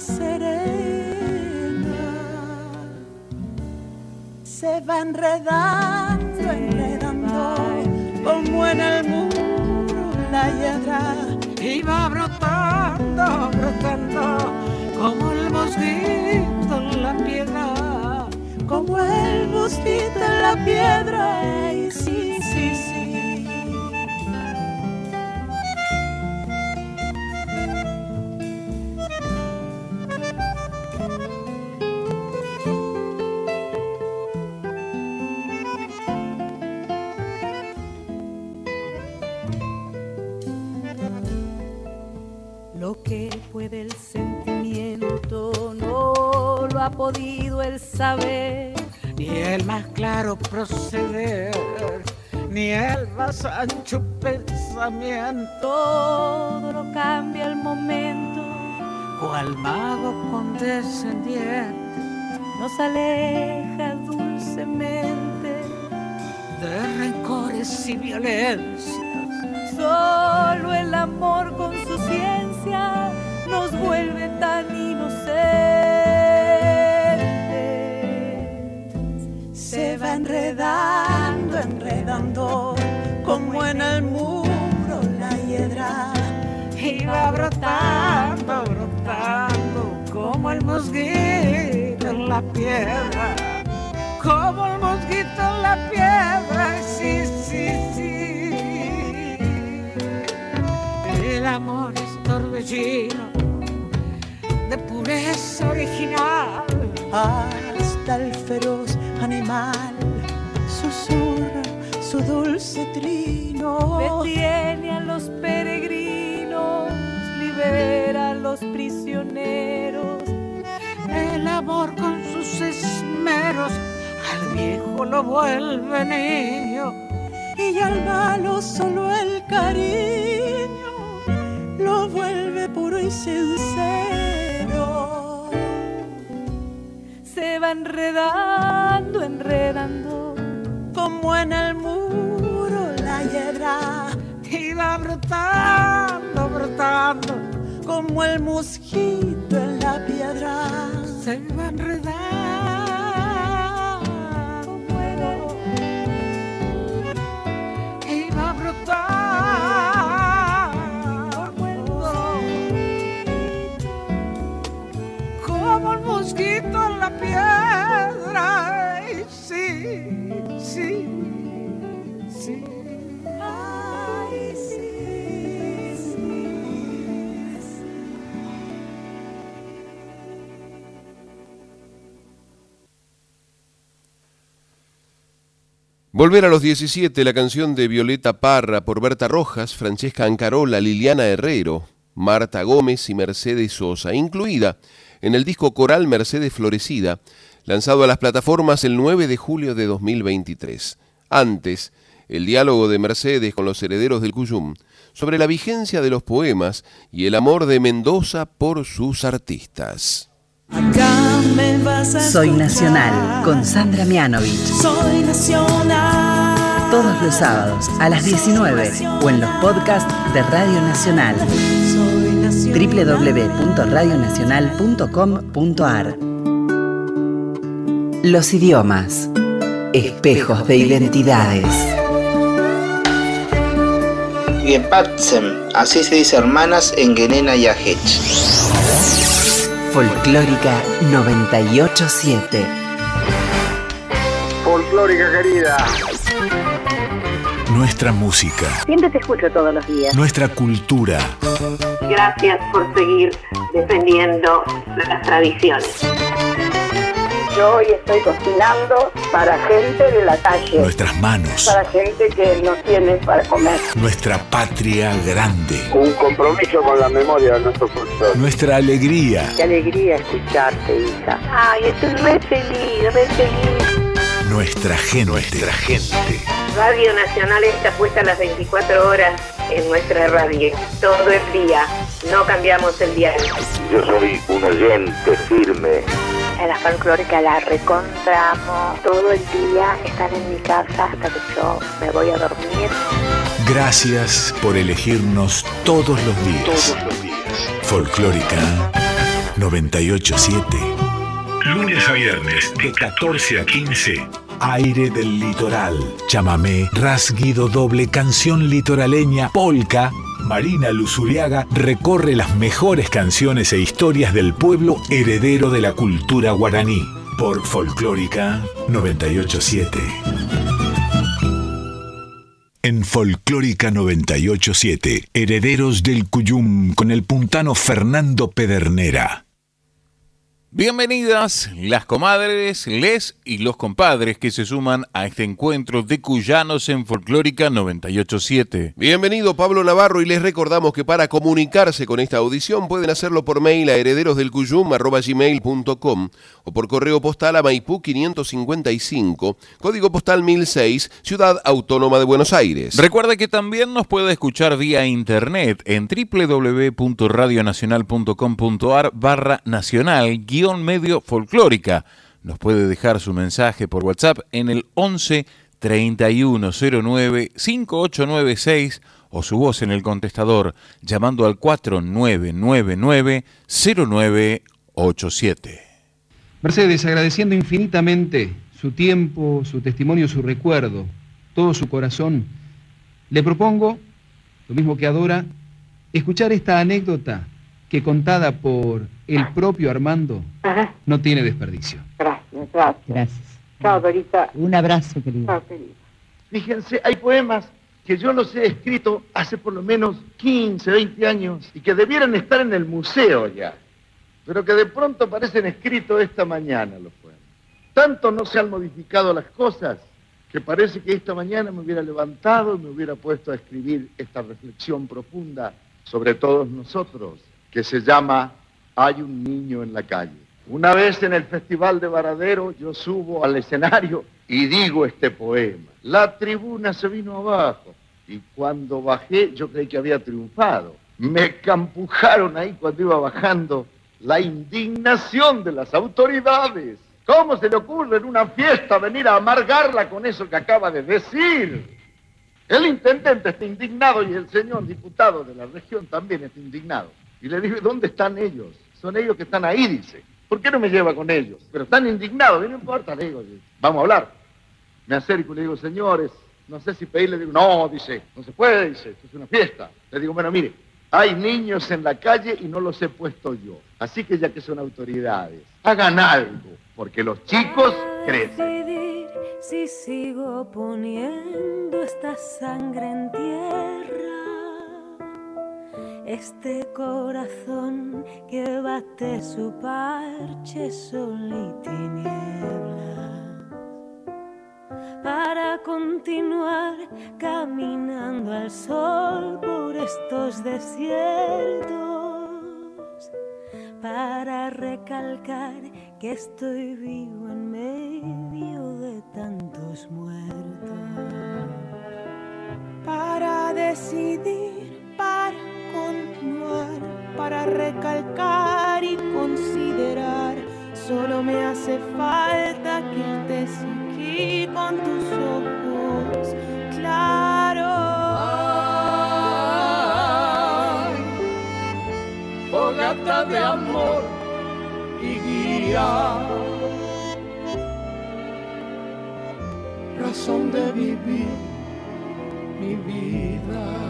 serena se va enredando, enredando como en el muro la hiedra Y va brotando, brotando, como el mosquito en la piedra. como el mosquito en la piedra. Y sí, Que puede el sentimiento no lo ha podido el saber. Ni el más claro proceder, ni el más ancho pensamiento. Todo lo cambia el momento, Cual mago condescendiente nos aleja dulcemente. de rencores y violencia. Solo el amor con su nos vuelve tan inocente. Se va enredando, enredando, como en el muro la hiedra. Y va brotando, brotando, como el mosquito en la piedra. Como el mosquito en la piedra, sí, vuelve niño. Y al malo solo el cariño lo vuelve puro y sincero. Se va enredando, enredando, como en el muro la hiedra. Y va brotando, brotando, como el mosquito en la piedra. Se va enredando. Volver a los 17, la canción de Violeta Parra por Berta Rojas, Francesca Ancarola, Liliana Herrero, Marta Gómez y Mercedes Sosa, incluida en el disco coral Mercedes Florecida, lanzado a las plataformas el 9 de julio de 2023. Antes, el diálogo de Mercedes con los herederos del Cuyum sobre la vigencia de los poemas y el amor de Mendoza por sus artistas. Acá me vas a Soy. Nacional con Sandra Mianovich. Soy nacional. Todos los sábados a las 19 o en los podcasts de Radio nacional. www.radionacional.com.ar Los idiomas. Espejos de identidades. Gepatzem, así se dice hermanas en Genena y Ajech. Folclórica 987. Folclórica querida. Nuestra música, Siempre te escucho todos los días. nuestra cultura, Gracias por seguir defendiendo las tradiciones. Yo hoy estoy cocinando para gente de la calle, nuestras manos, para gente que no tiene para comer. nuestra patria grande, Un compromiso con la memoria de nuestro folclore. nuestra alegría, Qué alegría escucharte, hija. Ay, estoy re feliz, re feliz. nuestra gente, nuestra gente. Radio Nacional está puesta las 24 horas en nuestra radio, todo el día. No cambiamos el diario. Yo soy un oyente firme. En la folclórica la recontramo. Todo el día están en mi casa hasta que yo me voy a dormir. Gracias por elegirnos todos los días. Folclórica 987. Lunes a viernes de 14 a 15. Aire del litoral. Chamamé, rasguido doble, canción litoraleña, polka. Marina Luzuriaga recorre las mejores canciones e historias del pueblo heredero de la cultura guaraní. Por Folclórica 987. En Folclórica 987, Herederos del Cuyum con el puntano Fernando Pedernera. Bienvenidas las comadres, les y los compadres que se suman a este encuentro de cuyanos en Folclórica 987. Bienvenido Pablo Navarro y les recordamos que para comunicarse con esta audición pueden hacerlo por mail a herederosdelcuyum.com o por correo postal a Maipú 555, código postal 1006, Ciudad Autónoma de Buenos Aires. Recuerda que también nos puede escuchar vía internet en www.radionacional.com.ar barra nacional guion medio folclórica. Nos puede dejar su mensaje por WhatsApp en el 11 3109 5896 o su voz en el contestador llamando al 4999-0987. Mercedes, agradeciendo infinitamente su tiempo, su testimonio, su recuerdo, todo su corazón, le propongo, lo mismo que adora, escuchar esta anécdota que contada por el propio Armando Ajá. no tiene desperdicio. Gracias, gracias. Gracias. Chao, Dorita. Un abrazo, querido. Chao, querido. Fíjense, hay poemas que yo los he escrito hace por lo menos 15, 20 años y que debieran estar en el museo ya, pero que de pronto parecen escritos esta mañana los poemas. Tanto no se han modificado las cosas que parece que esta mañana me hubiera levantado y me hubiera puesto a escribir esta reflexión profunda sobre todos nosotros, que se llama Hay un niño en la calle. Una vez en el Festival de Varadero yo subo al escenario y digo este poema. La tribuna se vino abajo y cuando bajé yo creí que había triunfado. Me campujaron ahí cuando iba bajando la indignación de las autoridades. ¿Cómo se le ocurre en una fiesta venir a amargarla con eso que acaba de decir? El intendente está indignado y el señor diputado de la región también está indignado. Y le digo, ¿dónde están ellos? Son ellos que están ahí, dice. ¿Por qué no me lleva con ellos? Pero están indignados, no importa, le digo, vamos a hablar. Me acerco y le digo, señores, no sé si pedirle, digo, no, dice, no se puede, dice, esto es una fiesta. Le digo, bueno, mire, hay niños en la calle y no los he puesto yo. Así que ya que son autoridades, hagan algo, porque los chicos crecen. si sigo poniendo esta sangre en tierra, este corazón que bate su parche sol y tinieblas, para continuar caminando al sol por estos desiertos para recalcar que estoy vivo en medio de tantos muertos. para decidir, para recalcar y considerar. Solo me hace falta que estés aquí con tus ojos claros. fogata de amor y guía. Razón de vivir mi vida.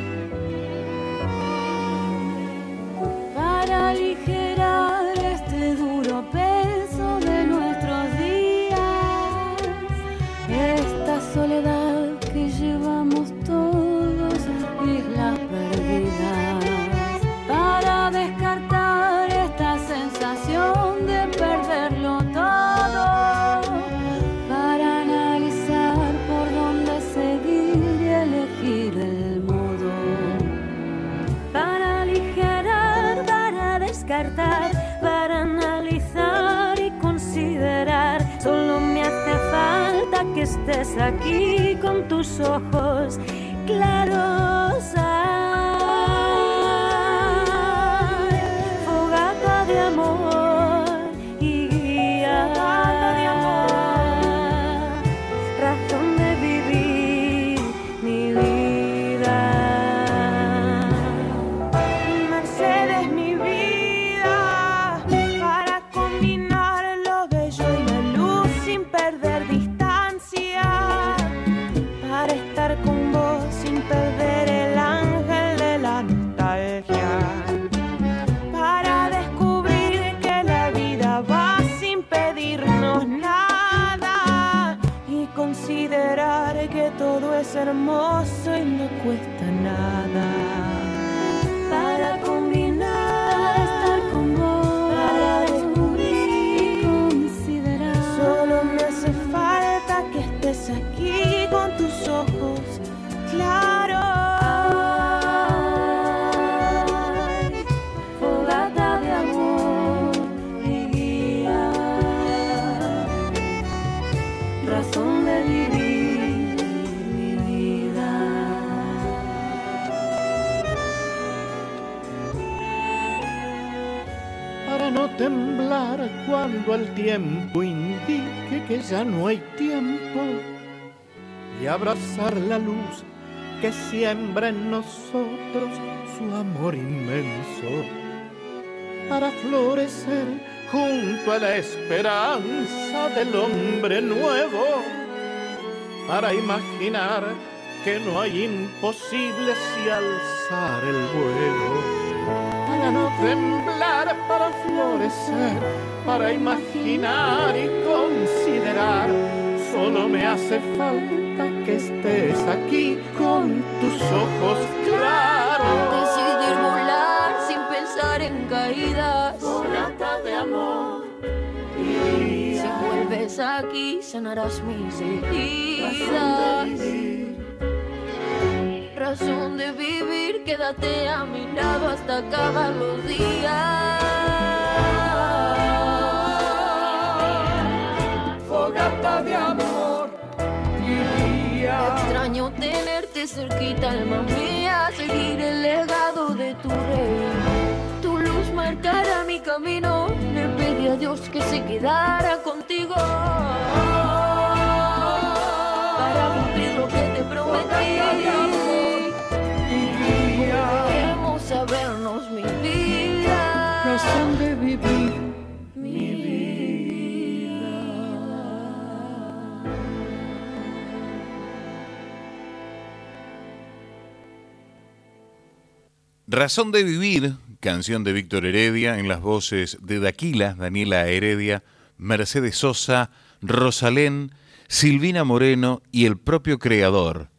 aquí con tus ojos claros. Cuando el tiempo indique que ya no hay tiempo y abrazar la luz que siembra en nosotros su amor inmenso para florecer junto a la esperanza del hombre nuevo, para imaginar que no hay imposibles y alzar el vuelo, no temblar, para florecer, para imaginar y considerar. Solo me hace falta que estés aquí con tus ojos claros. Decidir volar sin pensar en caídas. Fogata de amor. Si vuelves aquí, sanarás mis heridas. Razón de vivir, quédate a mi lado hasta acabar los días. Fogata de amor. Extraño tenerte cerquita, alma mía, seguir el legado de tu rey. Tu luz marcará mi camino, le pedí a Dios que se quedara contigo. Para cumplir lo que te prometí. Sabernos mi vida. Razón de vivir. Mi Razón de Vivir, canción de Víctor Heredia, en las voces de Daquila, Daniela Heredia, Mercedes Sosa, Rosalén, Silvina Moreno y el propio creador,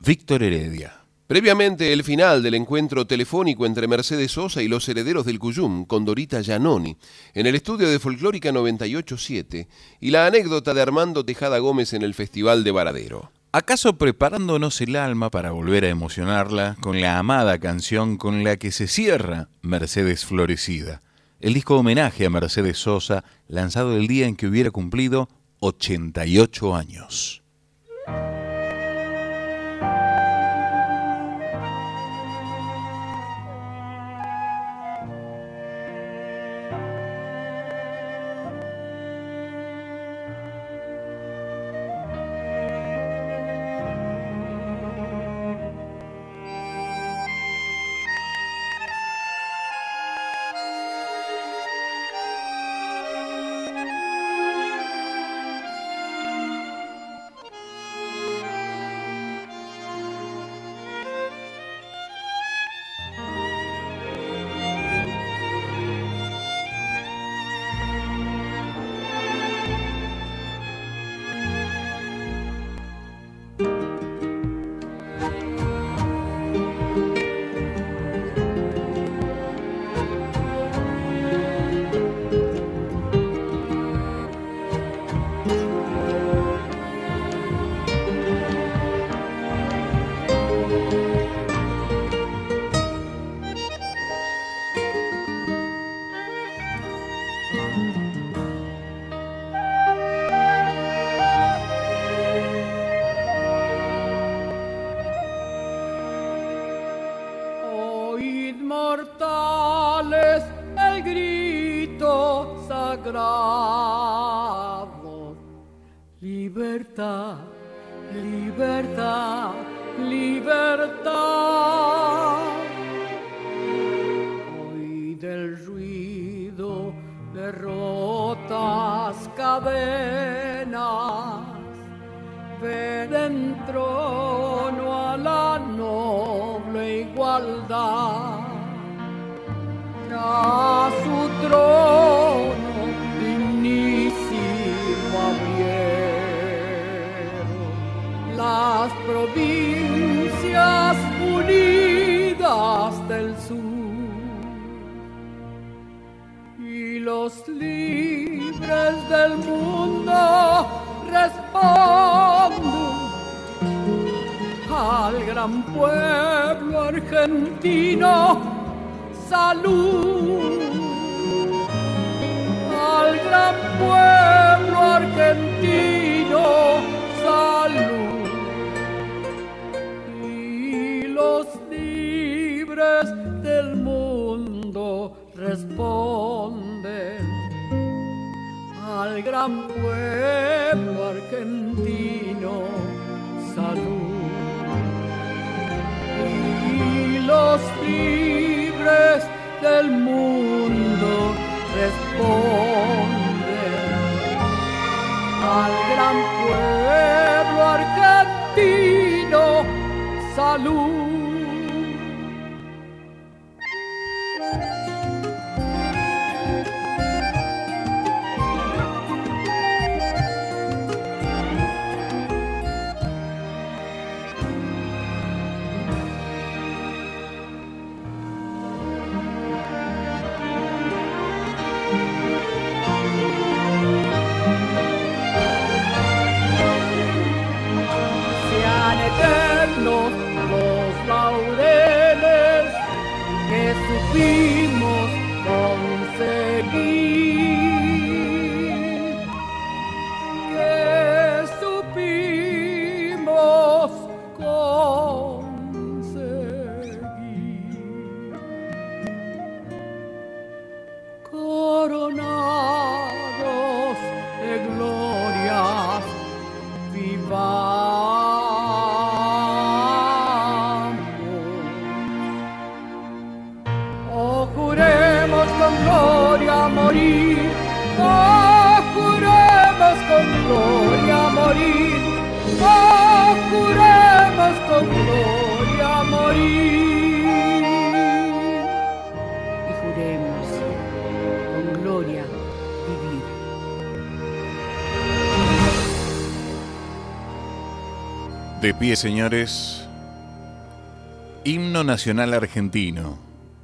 Víctor Heredia. Previamente, el final del encuentro telefónico entre Mercedes Sosa y los herederos del Cuyum, con Dorita Giannoni, en el estudio de Folclórica 987, y la anécdota de Armando Tejada Gómez en el Festival de Varadero. ¿Acaso preparándonos el alma para volver a emocionarla con la amada canción con la que se cierra Mercedes Florecida? El disco homenaje a Mercedes Sosa, lanzado el día en que hubiera cumplido 88 años. En trono a la noble igualdad. A al gran pueblo argentino. Salud. Al gran pueblo argentino salud. Y los libres del mundo responden al gran pueblo los libres del mundo responden Señores. Himno Nacional Argentino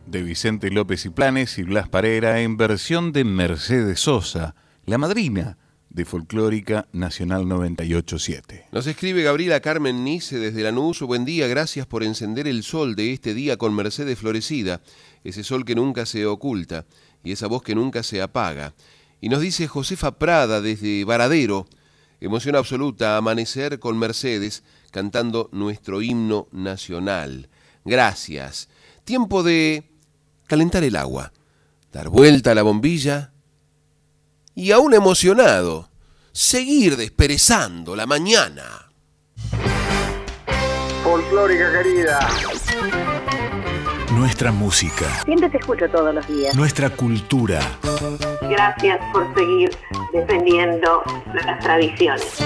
de Vicente López y Planes y Blas Parera en versión de Mercedes Sosa, la madrina de Folclórica Nacional 987. Nos escribe Gabriela Carmen Nice desde Lanús. Buen día, gracias por encender el sol de este día con Mercedes florecida, ese sol que nunca se oculta y esa voz que nunca se apaga. Y nos dice Josefa Prada desde Varadero, emoción absoluta, amanecer con Mercedes cantando nuestro himno nacional. Gracias. Tiempo de calentar el agua, dar vuelta a la bombilla y aún emocionado, seguir desperezando la mañana. Folclórica querida. Nuestra música, Siempre te escucho todos los días. nuestra cultura, Gracias por seguir defendiendo las tradiciones.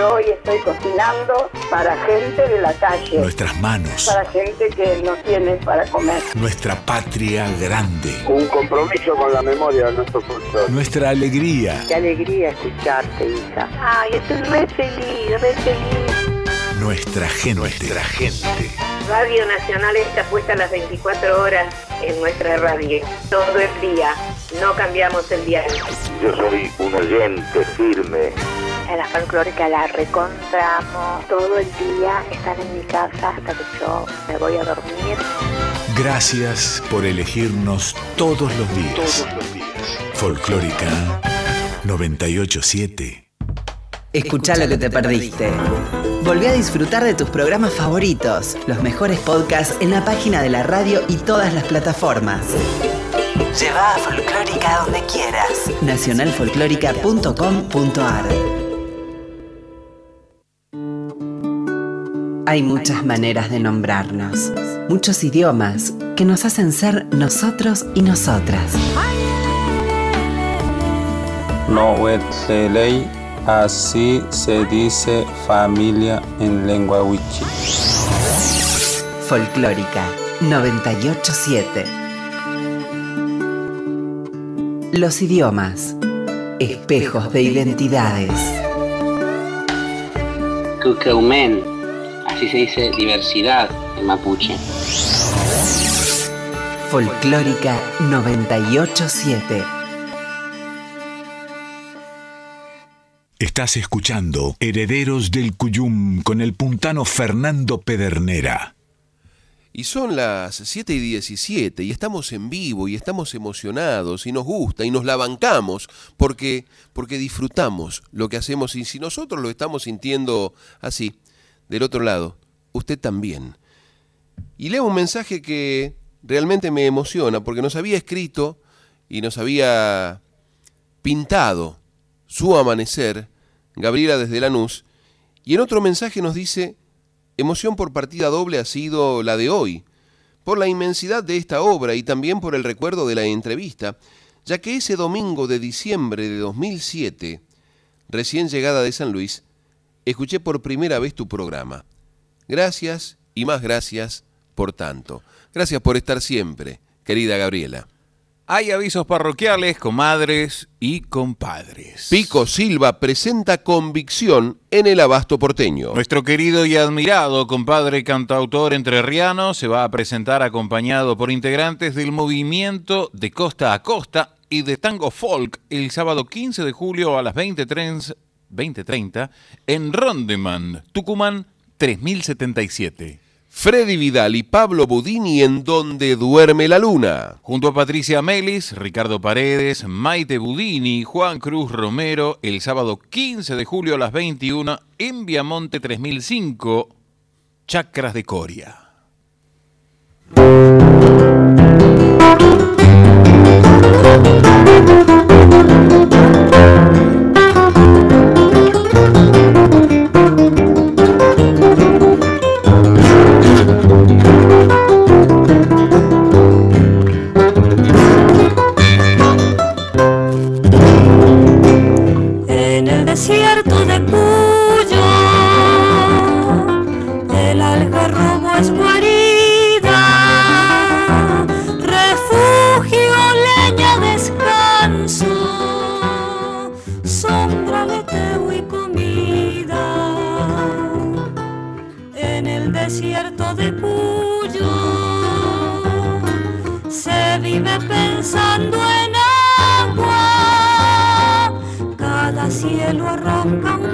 Yo hoy estoy cocinando para gente de la calle, nuestras manos, para gente que no tiene para comer. nuestra patria grande, Un compromiso con la memoria de nuestro folclore. nuestra alegría, Qué alegría escucharte, hija. Ay, estoy re feliz, re feliz. nuestra gente, nuestra gente. Radio Nacional está puesta las 24 horas en nuestra radio. Todo el día. No cambiamos el diario. Yo soy un oyente firme. En la folclórica la recontramos todo el día, estar en mi casa hasta que yo me voy a dormir. Gracias por elegirnos todos los días. Folclórica 987. Escucha lo que te perdiste. Volví a disfrutar de tus programas favoritos, los mejores podcasts en la página de la radio y todas las plataformas. Lleva a Folclórica donde quieras. Nacionalfolclórica.com.ar Hay muchas maneras de nombrarnos, muchos idiomas que nos hacen ser nosotros y nosotras. No ley, así se dice familia en lengua wichi. Folclórica 987. Los idiomas, espejos de identidades. Cucaumen, así se dice diversidad en mapuche. Folclórica 987. Estás escuchando Herederos del Cuyum con el puntano Fernando Pedernera. Y son las 7 y 17 y estamos en vivo y estamos emocionados y nos gusta y nos la bancamos porque, porque disfrutamos lo que hacemos y si nosotros lo estamos sintiendo así, del otro lado, usted también. Y leo un mensaje que realmente me emociona porque nos había escrito y nos había pintado su amanecer, Gabriela desde Lanús, y en otro mensaje nos dice, Emoción por partida doble ha sido la de hoy, por la inmensidad de esta obra y también por el recuerdo de la entrevista, ya que ese domingo de diciembre de 2007, recién llegada de San Luis, escuché por primera vez tu programa. Gracias y más gracias por tanto. Gracias por estar siempre, querida Gabriela. Hay avisos parroquiales, comadres y compadres. Pico Silva presenta convicción en el abasto porteño. Nuestro querido y admirado compadre cantautor entrerriano se va a presentar acompañado por integrantes del movimiento de Costa a Costa y de Tango Folk el sábado 15 de julio a las 20.30 20.30 en Rondeman, Tucumán 3077. Freddy Vidal y Pablo Budini en Donde Duerme la Luna. Junto a Patricia Melis, Ricardo Paredes, Maite Budini, Juan Cruz Romero, el sábado 15 de julio a las 21 en Viamonte 3005, Chacras de Coria. Cielo arranca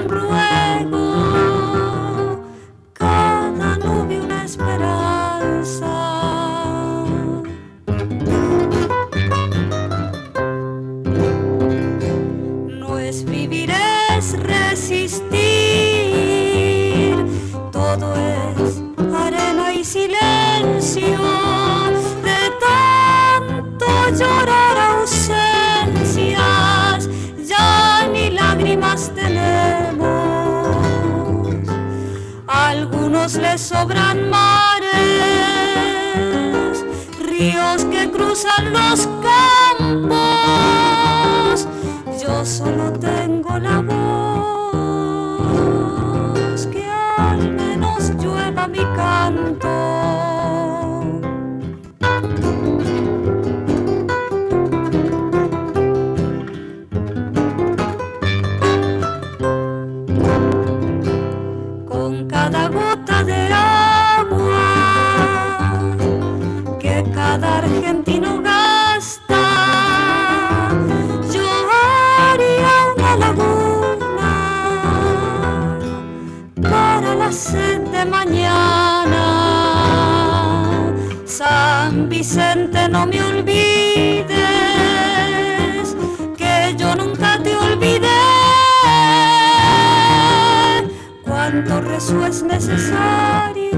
algunos les sobran mares, ríos que cruzan los campos. Yo solo tengo la voz que al menos llueva mi canto. Mañana. San Vicente, no me olvides que yo nunca te olvidé cuánto rezo es necesario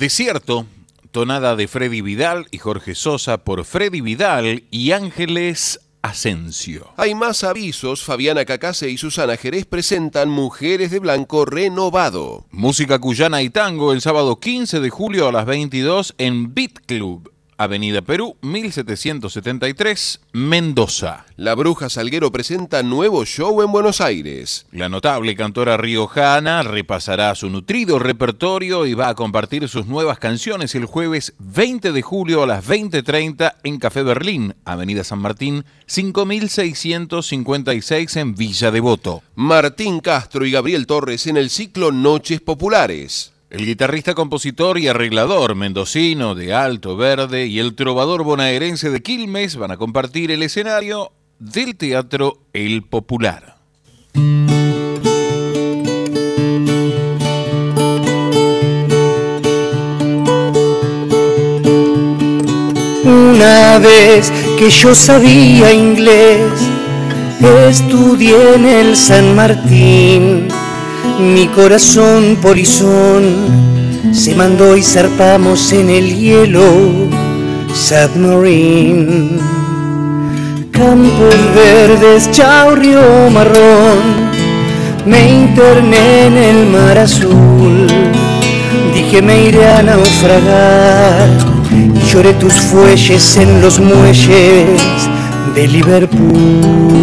Desierto, tonada de Freddy Vidal y Jorge Sosa por Freddy Vidal y Ángeles Asensio. Hay más avisos. Fabiana Cacase y Susana Jerez presentan Mujeres de Blanco renovado. Música cuyana y tango el sábado 15 de julio a las 22 en Beat Club. Avenida Perú, 1773, Mendoza. La Bruja Salguero presenta nuevo show en Buenos Aires. La notable cantora riojana repasará su nutrido repertorio y va a compartir sus nuevas canciones el jueves 20 de julio a las 20.30 en Café Berlín, Avenida San Martín, 5656 en Villa Devoto. Martín Castro y Gabriel Torres en el ciclo Noches Populares. El guitarrista, compositor y arreglador mendocino de Alto Verde y el trovador bonaerense de Quilmes van a compartir el escenario del Teatro El Popular. Una vez que yo sabía inglés, estudié en el San Martín mi corazón polizón se mandó y zarpamos en el hielo submarine. Campos verdes, chao río marrón, me interné en el mar azul. Dije me iré a naufragar y lloré tus fuelles en los muelles de Liverpool.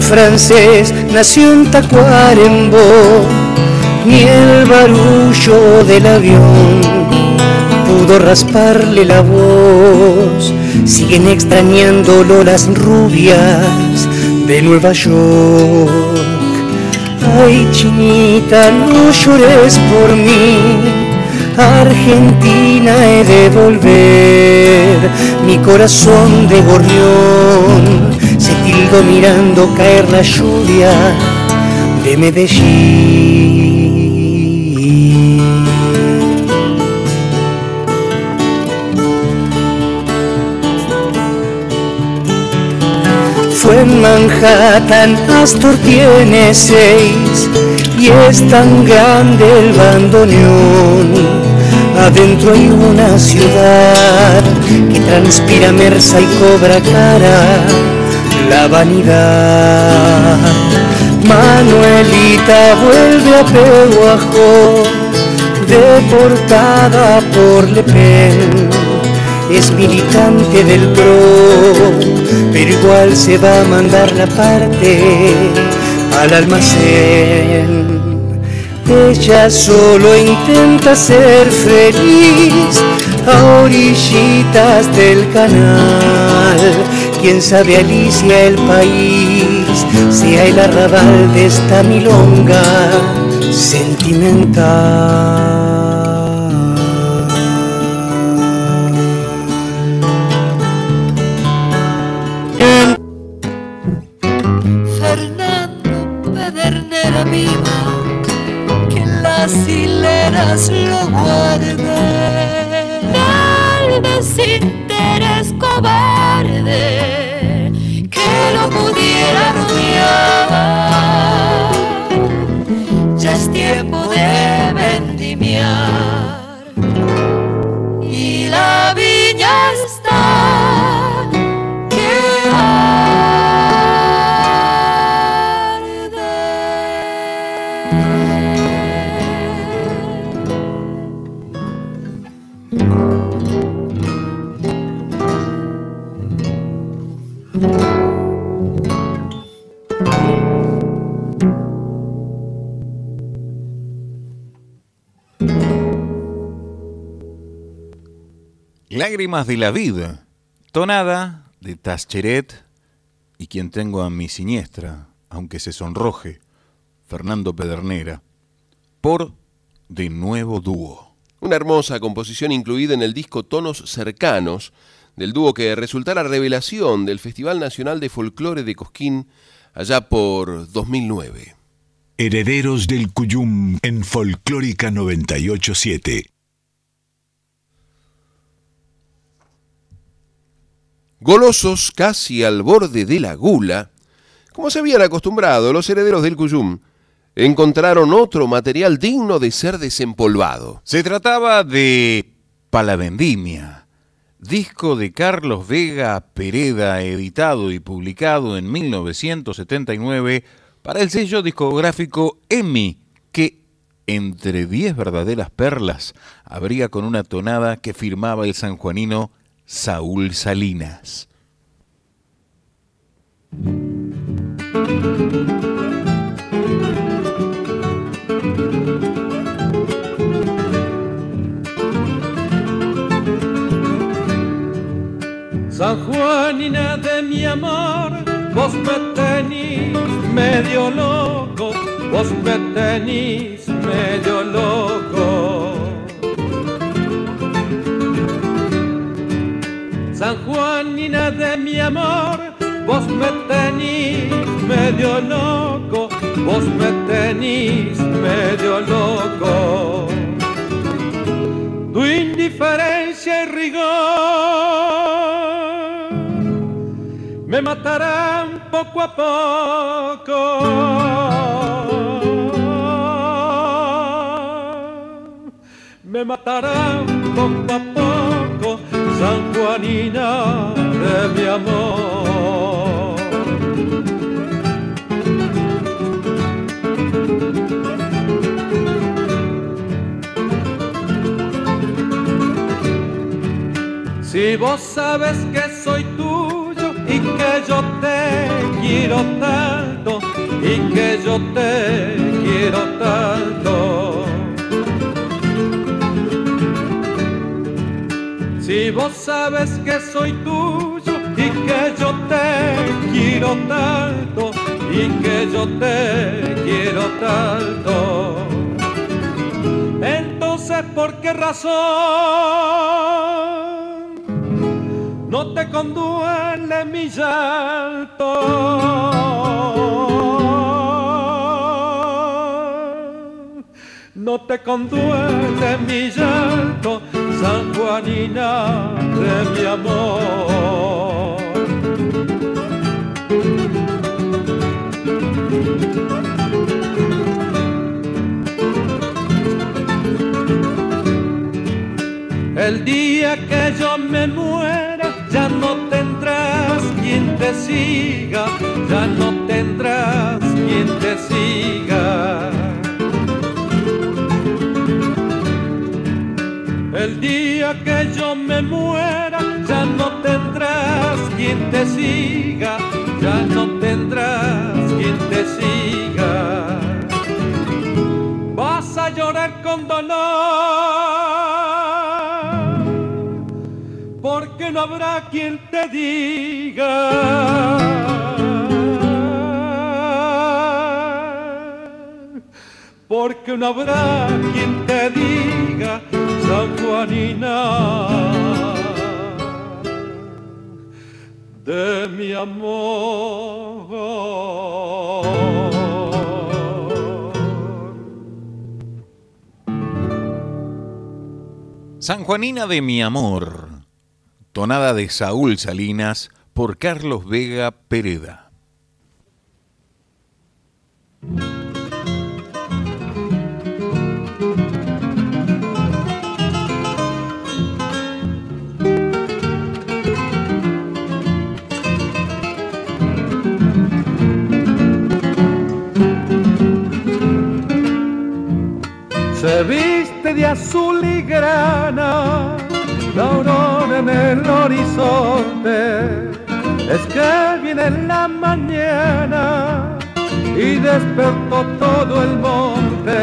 Francés nació en Tacuarembó, ni el barullo del avión pudo rasparle la voz. Siguen extrañándolo las rubias de Nueva York. Ay, chinita, no llores por mí. Argentina he de volver, mi corazón de gorrión se tildó mirando caer la lluvia de Medellín. Fue en Manhattan, Astor tiene seis y es tan grande el bandoneón. Adentro hay una ciudad que transpira mersa y cobra cara la vanidad. Manuelita vuelve a Pehuajo, deportada por Le Pen. Es militante del PRO, pero igual se va a mandar la parte al almacén. Ella solo intenta ser feliz a orillitas del canal. Quién sabe Alicia el país, sea el arrabal de esta milonga sentimental. Lágrimas de la vida, tonada de Tascheret y quien tengo a mi siniestra, aunque se sonroje, Fernando Pedernera, por De Nuevo Dúo. Una hermosa composición incluida en el disco Tonos Cercanos, del dúo que resultara revelación del Festival Nacional de Folclore de Cosquín allá por 2009. Herederos del Cuyum en Folclórica 987. Golosos casi al borde de la gula, como se habían acostumbrado los herederos del Cuyum, encontraron otro material digno de ser desempolvado. Se trataba de Palavendimia, disco de Carlos Vega Pereda, editado y publicado en 1979 para el sello discográfico EMI, que entre 10 verdaderas perlas habría con una tonada que firmaba el sanjuanino Saúl Salinas. San Juanina de mi amor, vos me tenís medio loco, vos me tenís medio loco. San Juanina de mi amor, vos me tenís medio loco, vos me tenís medio loco. Tu indiferencia y rigor me matarán poco a poco. Me matarán poco a poco, San Juanina de mi amor. Si vos sabes que soy tuyo y que yo te quiero tanto y que yo te quiero tanto. Si vos sabes que soy tuyo y que yo te quiero tanto y que yo te quiero tanto. Entonces, ¿por qué razón no te conduele mi llanto? No te conduele mi llanto, San Juanina de mi amor. El día que yo me muera, ya no tendrás quien te siga, ya no tendrás quien te siga. El día que yo me muera, ya no tendrás quien te siga, ya no tendrás quien te siga. Vas a llorar con dolor porque no habrá quien te diga. Porque no habrá quien te diga, San Juanina, de mi amor. San Juanina de mi amor, tonada de Saúl Salinas por Carlos Vega Pereda. Azul y grana la aurora en el horizonte. Es que viene la mañana y despertó todo el monte.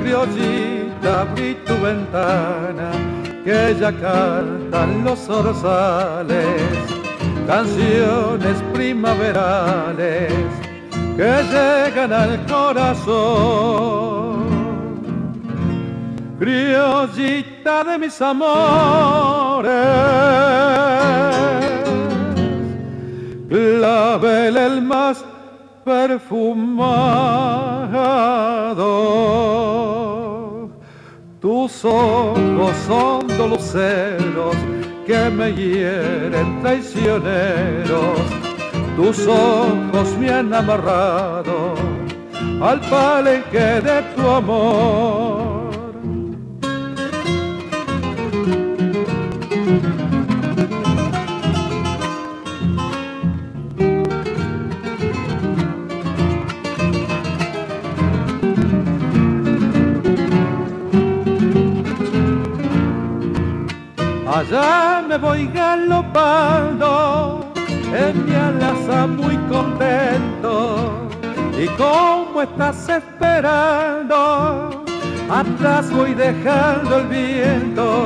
Criollita, abrí tu ventana, que ya cantan los zorzales, canciones primaverales que llegan al corazón criollita de mis amores, clavel el más perfumado. Tus ojos son doluceros que me hieren traicioneros. Tus ojos me han amarrado al palenque de tu amor. Ya me voy galopando en mi alaza muy contento. Y como estás esperando, atrás voy dejando el viento.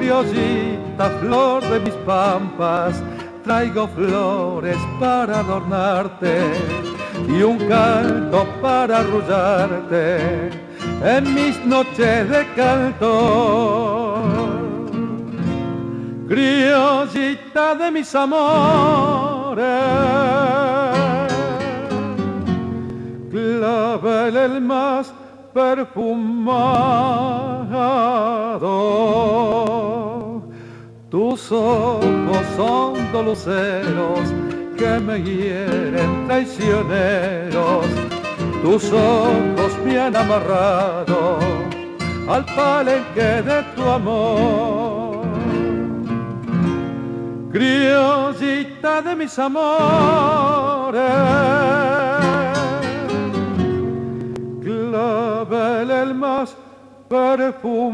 Diosita, flor de mis pampas, traigo flores para adornarte y un canto para arrullarte en mis noches de canto. Criollita de mis amores, clavel el más perfumado. Tus ojos son doluceros que me hieren traicioneros. Tus ojos me han amarrado al palenque de tu amor. Criollita de mis amores, clavel el más perfumado.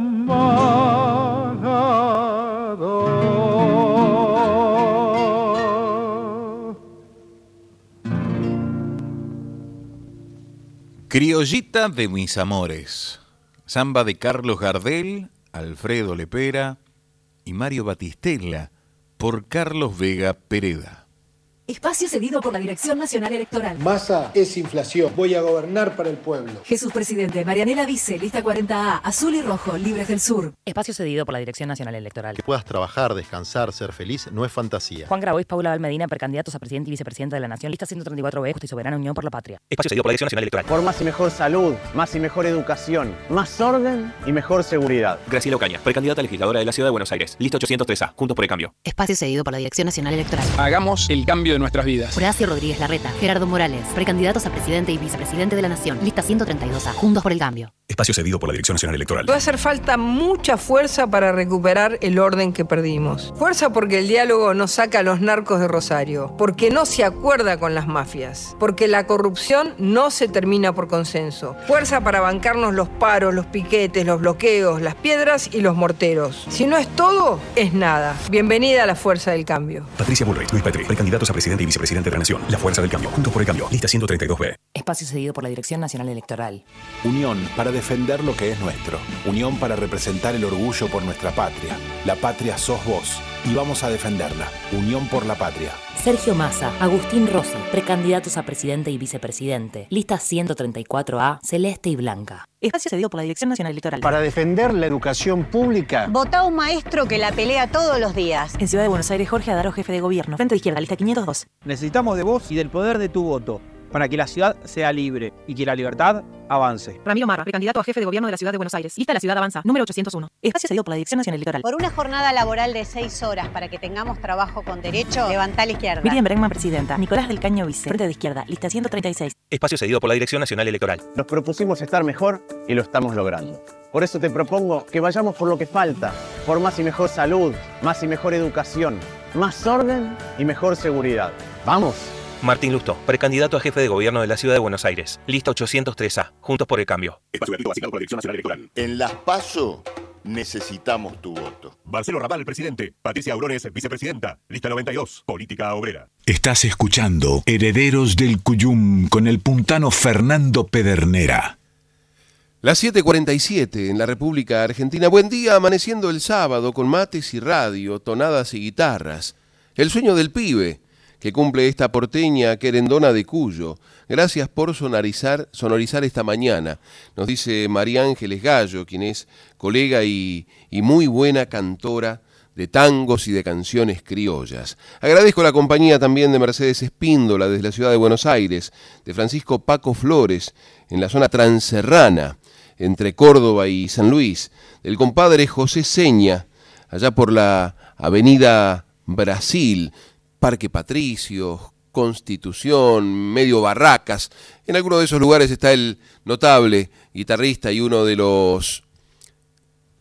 Criollita de mis amores. Samba de Carlos Gardel, Alfredo Lepera y Mario Batistella por Carlos Vega Pereda. Espacio cedido por la Dirección Nacional Electoral. Masa es inflación. Voy a gobernar para el pueblo. Jesús Presidente, Marianela Vice, lista 40A, azul y rojo, libres del sur. Espacio cedido por la Dirección Nacional Electoral. Que puedas trabajar, descansar, ser feliz, no es fantasía. Juan Grabois, Paula Valmedina, precandidatos a presidente y vicepresidenta de la Nación, lista 134B, Justa y Soberana Unión por la Patria. Espacio cedido por la Dirección Nacional Electoral. Por más y mejor salud, más y mejor educación, más orden y mejor seguridad. Graciela Ocaña, precandidata a legisladora de la Ciudad de Buenos Aires, lista 803A, Juntos por el Cambio. Espacio cedido por la Dirección Nacional Electoral. Hagamos el cambio de nuestras vidas. Horacio Rodríguez Larreta, Gerardo Morales, precandidatos a presidente y vicepresidente de la Nación, lista 132A, Juntos por el Cambio. Espacio cedido por la Dirección Nacional Electoral. Va a hacer falta mucha fuerza para recuperar el orden que perdimos. Fuerza porque el diálogo no saca a los narcos de Rosario, porque no se acuerda con las mafias, porque la corrupción no se termina por consenso. Fuerza para bancarnos los paros, los piquetes, los bloqueos, las piedras y los morteros. Si no es todo, es nada. Bienvenida a la fuerza del cambio. Patricia Bullrich, Luis Petri, precandidatos a presidente y vicepresidente de la Nación. La Fuerza del Cambio, Juntos por el Cambio, lista 132B. Espacio cedido por la Dirección Nacional Electoral. Unión para defender lo que es nuestro. Unión para representar el orgullo por nuestra patria. La patria sos vos y vamos a defenderla. Unión por la patria. Sergio Massa, Agustín Rossi, precandidatos a presidente y vicepresidente. Lista 134A, celeste y blanca. Espacio cedido por la Dirección Nacional Electoral. Para defender la educación pública. Vota un maestro que la pelea todos los días. En Ciudad de Buenos Aires, Jorge Adaro, jefe de gobierno. Frente de izquierda, lista 502. Necesitamos de vos y del poder de tu voto para que la ciudad sea libre y que la libertad avance. Ramiro Marra, precandidato a jefe de gobierno de la Ciudad de Buenos Aires. Lista La Ciudad Avanza, número 801. Espacio cedido por la Dirección Nacional Electoral. Por una jornada laboral de seis horas para que tengamos trabajo con derecho, levantá a la izquierda. Miriam Bregman, presidenta. Nicolás del Caño, vice. Frente de izquierda, lista 136. Espacio cedido por la Dirección Nacional Electoral. Nos propusimos estar mejor y lo estamos logrando. Por eso te propongo que vayamos por lo que falta, por más y mejor salud, más y mejor educación, más orden y mejor seguridad. ¡Vamos! Martín Lusto, precandidato a jefe de gobierno de la Ciudad de Buenos Aires. Lista 803A, Juntos por el Cambio. Espacio asignado por la Dirección Nacional Electoral. En las PASO necesitamos tu voto. Marcelo Raval, presidente. Patricia Aurones, vicepresidenta. Lista 92, Política Obrera. Estás escuchando Herederos del Cuyum con el puntano Fernando Pedernera. Las 7:47 en la República Argentina. Buen día, amaneciendo el sábado con mates y radio, tonadas y guitarras. El sueño del pibe que cumple esta porteña querendona de Cuyo. Gracias por sonorizar, sonorizar esta mañana, nos dice María Ángeles Gallo, quien es colega y, y muy buena cantora de tangos y de canciones criollas. Agradezco la compañía también de Mercedes Espíndola desde la ciudad de Buenos Aires, de Francisco Paco Flores en la zona transerrana, entre Córdoba y San Luis, del compadre José Seña, allá por la avenida Brasil, Parque Patricio, Constitución, medio Barracas. En alguno de esos lugares está el notable guitarrista y uno de los,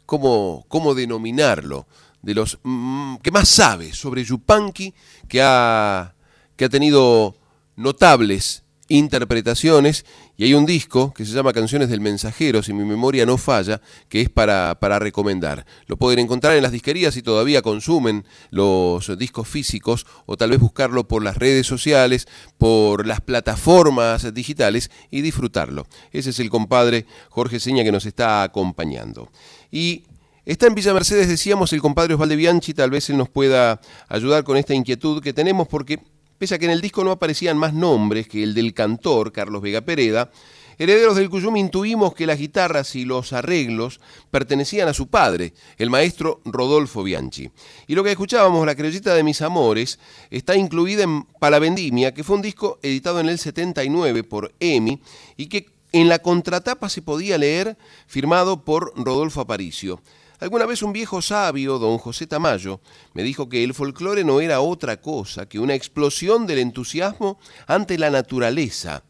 ¿cómo, cómo denominarlo? De los mm, que más sabe sobre Yupanqui, que ha, que ha tenido notables interpretaciones Y hay un disco que se llama Canciones del Mensajero, si mi memoria no falla, que es para, para recomendar. Lo pueden encontrar en las disquerías si todavía consumen los discos físicos o tal vez buscarlo por las redes sociales, por las plataformas digitales y disfrutarlo. Ese es el compadre Jorge Seña que nos está acompañando. Y Está en Villa Mercedes, decíamos, el compadre Osvaldo Bianchi, tal vez él nos pueda ayudar con esta inquietud que tenemos porque Pese a que en el disco no aparecían más nombres que el del cantor Carlos Vega Pereda, herederos del Cuyum intuimos que las guitarras y los arreglos pertenecían a su padre, el maestro Rodolfo Bianchi. Y lo que escuchábamos, La criollita de mis amores, está incluida en Palavendimia, que fue un disco editado en el 79 por EMI y que en la contratapa se podía leer firmado por Rodolfo Aparicio. Alguna vez un viejo sabio, don José Tamayo, me dijo que el folclore no era otra cosa que una explosión del entusiasmo ante la naturaleza,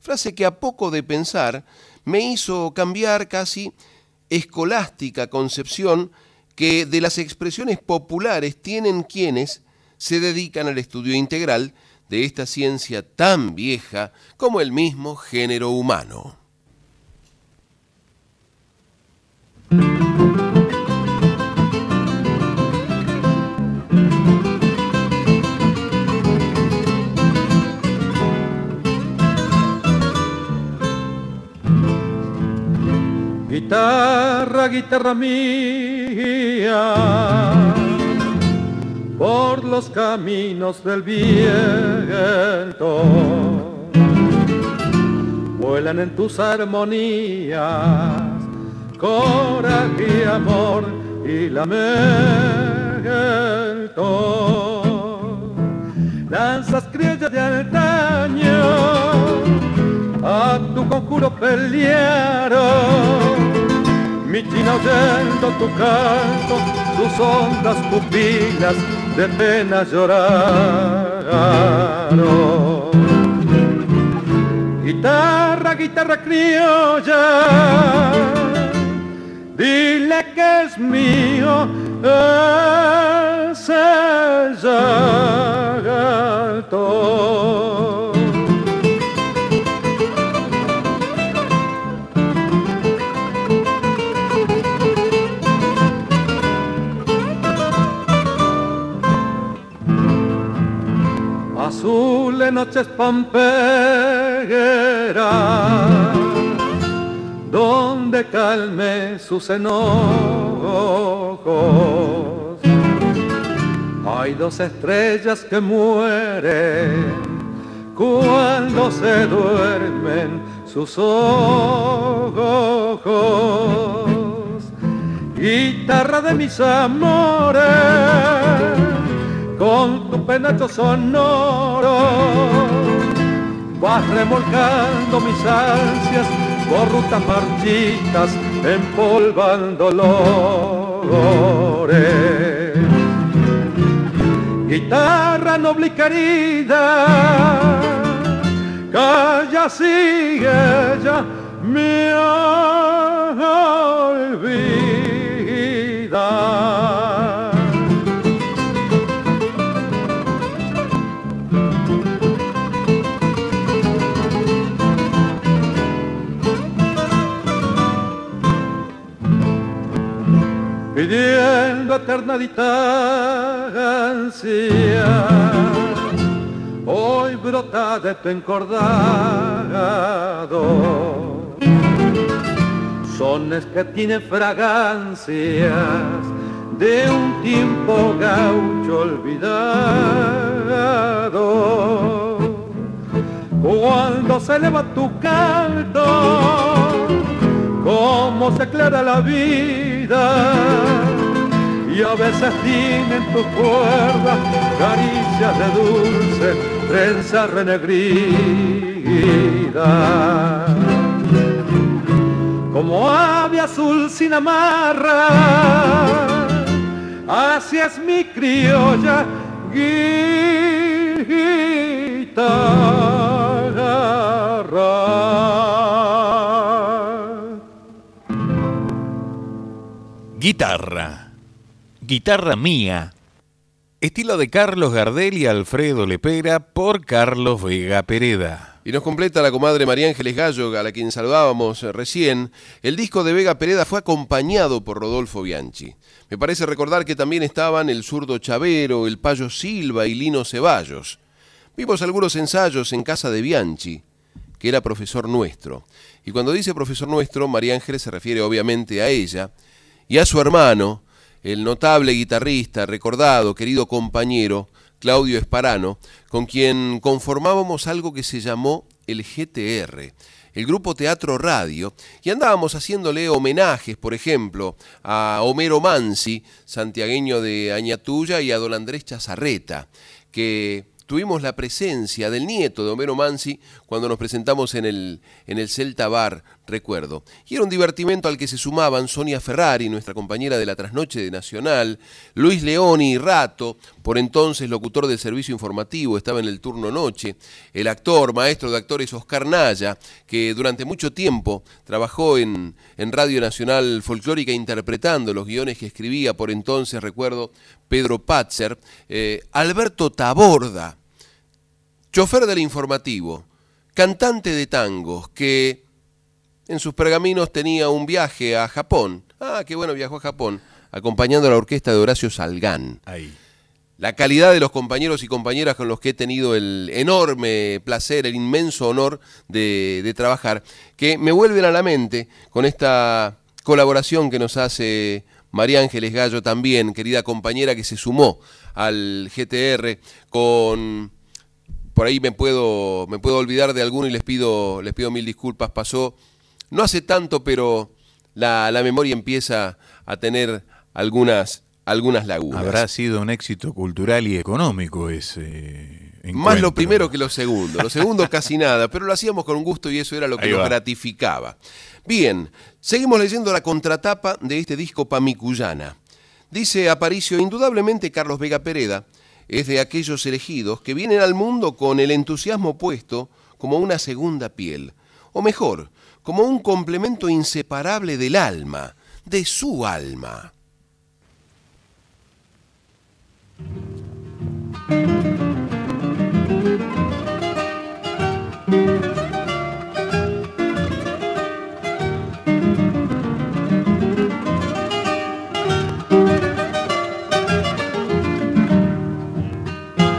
frase que a poco de pensar me hizo cambiar casi escolástica concepción que de las expresiones populares tienen quienes se dedican al estudio integral de esta ciencia tan vieja como el mismo género humano. Guitarra, guitarra mía, por los caminos del viento, vuelan en tus armonías, coraje, amor y lamento. Lanzas criollas de antaño, a tu conjuro pelearon mi china oyendo tu canto, tus hondas pupilas de pena lloraron. Guitarra, guitarra criolla, dile que es mío ese llanto. Azules noches pamperas, donde calme sus enojos. Hay dos estrellas que mueren cuando se duermen sus ojos. Guitarra de mis amores con tu penacho sonoro vas remolcando mis ansias por rutas marchitas empolvando dolores. Guitarra noble y calla sigue ella me olvida. Pidiendo eterna distancia. Hoy brota de tu encordado, sones que tienen fragancias de un tiempo gaucho olvidado. Cuando se eleva tu canto, cómo se aclara la vida. Y a veces tienen tu cuerda caricias de dulce trenza renegrida como ave azul sin amarra así es mi criolla guitarra Guitarra. Guitarra mía. Estilo de Carlos Gardel y Alfredo Lepera por Carlos Vega Pereda. Y nos completa la comadre María Ángeles Gallo, a la quien saludábamos recién. El disco de Vega Pereda fue acompañado por Rodolfo Bianchi. Me parece recordar que también estaban el zurdo Chavero, el Payo Silva y Lino Ceballos. Vimos algunos ensayos en casa de Bianchi, que era profesor nuestro. Y cuando dice profesor nuestro, María Ángeles se refiere obviamente a ella y a su hermano, el notable guitarrista, recordado, querido compañero, Claudio Esparano, con quien conformábamos algo que se llamó el GTR, el grupo Teatro Radio, y andábamos haciéndole homenajes, por ejemplo, a Homero Mansi, santiagueño de Añatuya, y a don Andrés Chazarreta, que tuvimos la presencia del nieto de Homero Mansi cuando nos presentamos en el, en el Celta Bar, recuerdo. Y era un divertimento al que se sumaban Sonia Ferrari, nuestra compañera de la trasnoche de Nacional, Luis Leoni y Rato, por entonces locutor del servicio informativo, estaba en el turno noche, el actor, maestro de actores Oscar Naya, que durante mucho tiempo trabajó en, en Radio Nacional Folclórica interpretando los guiones que escribía por entonces, recuerdo, Pedro Patzer, eh, Alberto Taborda, chofer del informativo, cantante de tangos, que en sus pergaminos tenía un viaje a Japón. Ah, qué bueno, viajó a Japón, acompañando a la orquesta de Horacio Salgán. Ahí. La calidad de los compañeros y compañeras con los que he tenido el enorme placer, el inmenso honor de, de trabajar, que me vuelven a la mente con esta colaboración que nos hace María Ángeles Gallo también, querida compañera que se sumó al GTR con por ahí me puedo, me puedo olvidar de alguno y les pido, les pido mil disculpas. Pasó no hace tanto, pero la, la memoria empieza a tener algunas, algunas lagunas. Habrá sido un éxito cultural y económico ese. Encuentro. Más lo primero que lo segundo. Lo segundo casi nada, pero lo hacíamos con un gusto y eso era lo que nos gratificaba. Bien, seguimos leyendo la contratapa de este disco Pamicuyana. Dice Aparicio, indudablemente Carlos Vega Pereda es de aquellos elegidos que vienen al mundo con el entusiasmo puesto como una segunda piel, o mejor, como un complemento inseparable del alma, de su alma.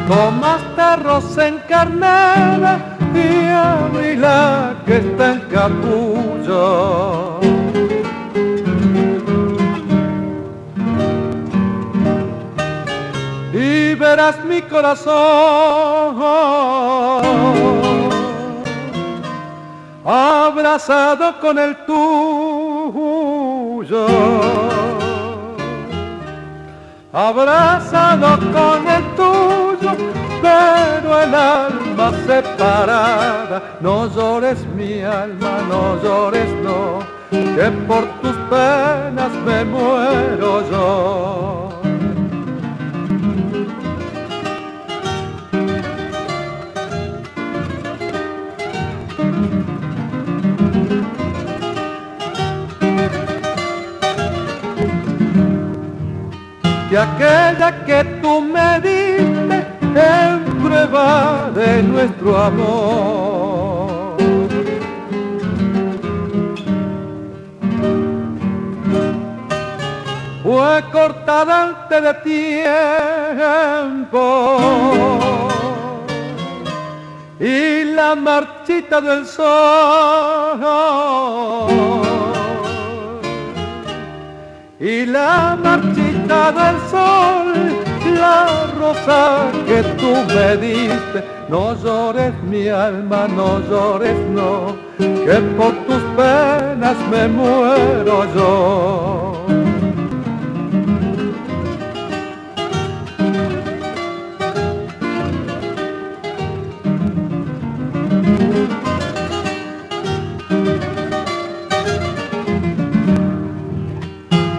Tomaste rosa encarnada y la que está en capullo. Y verás mi corazón abrazado con el tuyo abrazado con el tuyo, pero el alma separada. No llores mi alma, no llores no, que por tus penas me muero yo. que aquella que tú me diste de nuestro amor. Fue cortada antes de tiempo. Y la marchita del sol. Y la marchita del sol, la rosa que tú me diste. No llores mi alma, no llores no, que por tus penas me muero yo.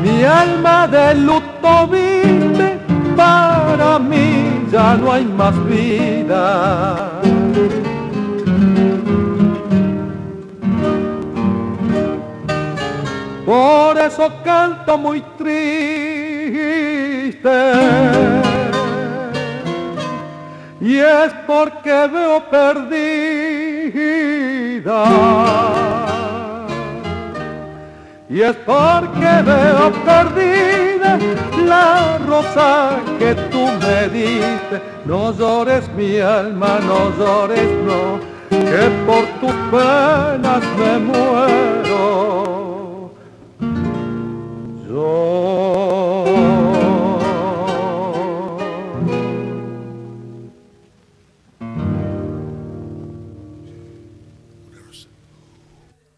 Mi alma de luto vive, para mí ya no hay más vida. Por eso canto muy triste. y es porque veo perdida. Y es porque veo perdida la rosa que tú me diste. No llores mi alma, no llores, no, que por tus penas me muero.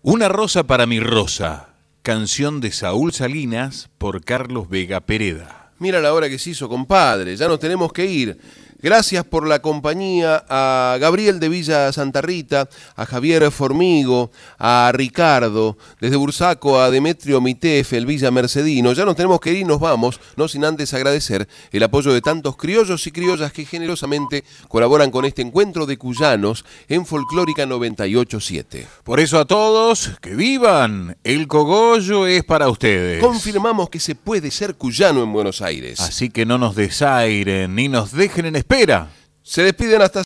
Una rosa para mi rosa, canción de Saúl Salinas por Carlos Vega Pereda. Mira la hora que se hizo, compadre. Ya nos tenemos que ir. Gracias por la compañía a Gabriel de Villa Santa Rita, a Javier Formigo, a Ricardo, desde Bursaco a Demetrio Mitef, el Villa Mercedino. Ya nos tenemos que ir y nos vamos, no sin antes agradecer el apoyo de tantos criollos y criollas que generosamente colaboran con este encuentro de cuyanos en Folclórica 987. Por eso a todos, que vivan. El cogollo es para ustedes. Confirmamos que se puede ser cuyano en Buenos Aires. Así que no nos desairen ni nos dejen en espera. Se despiden hasta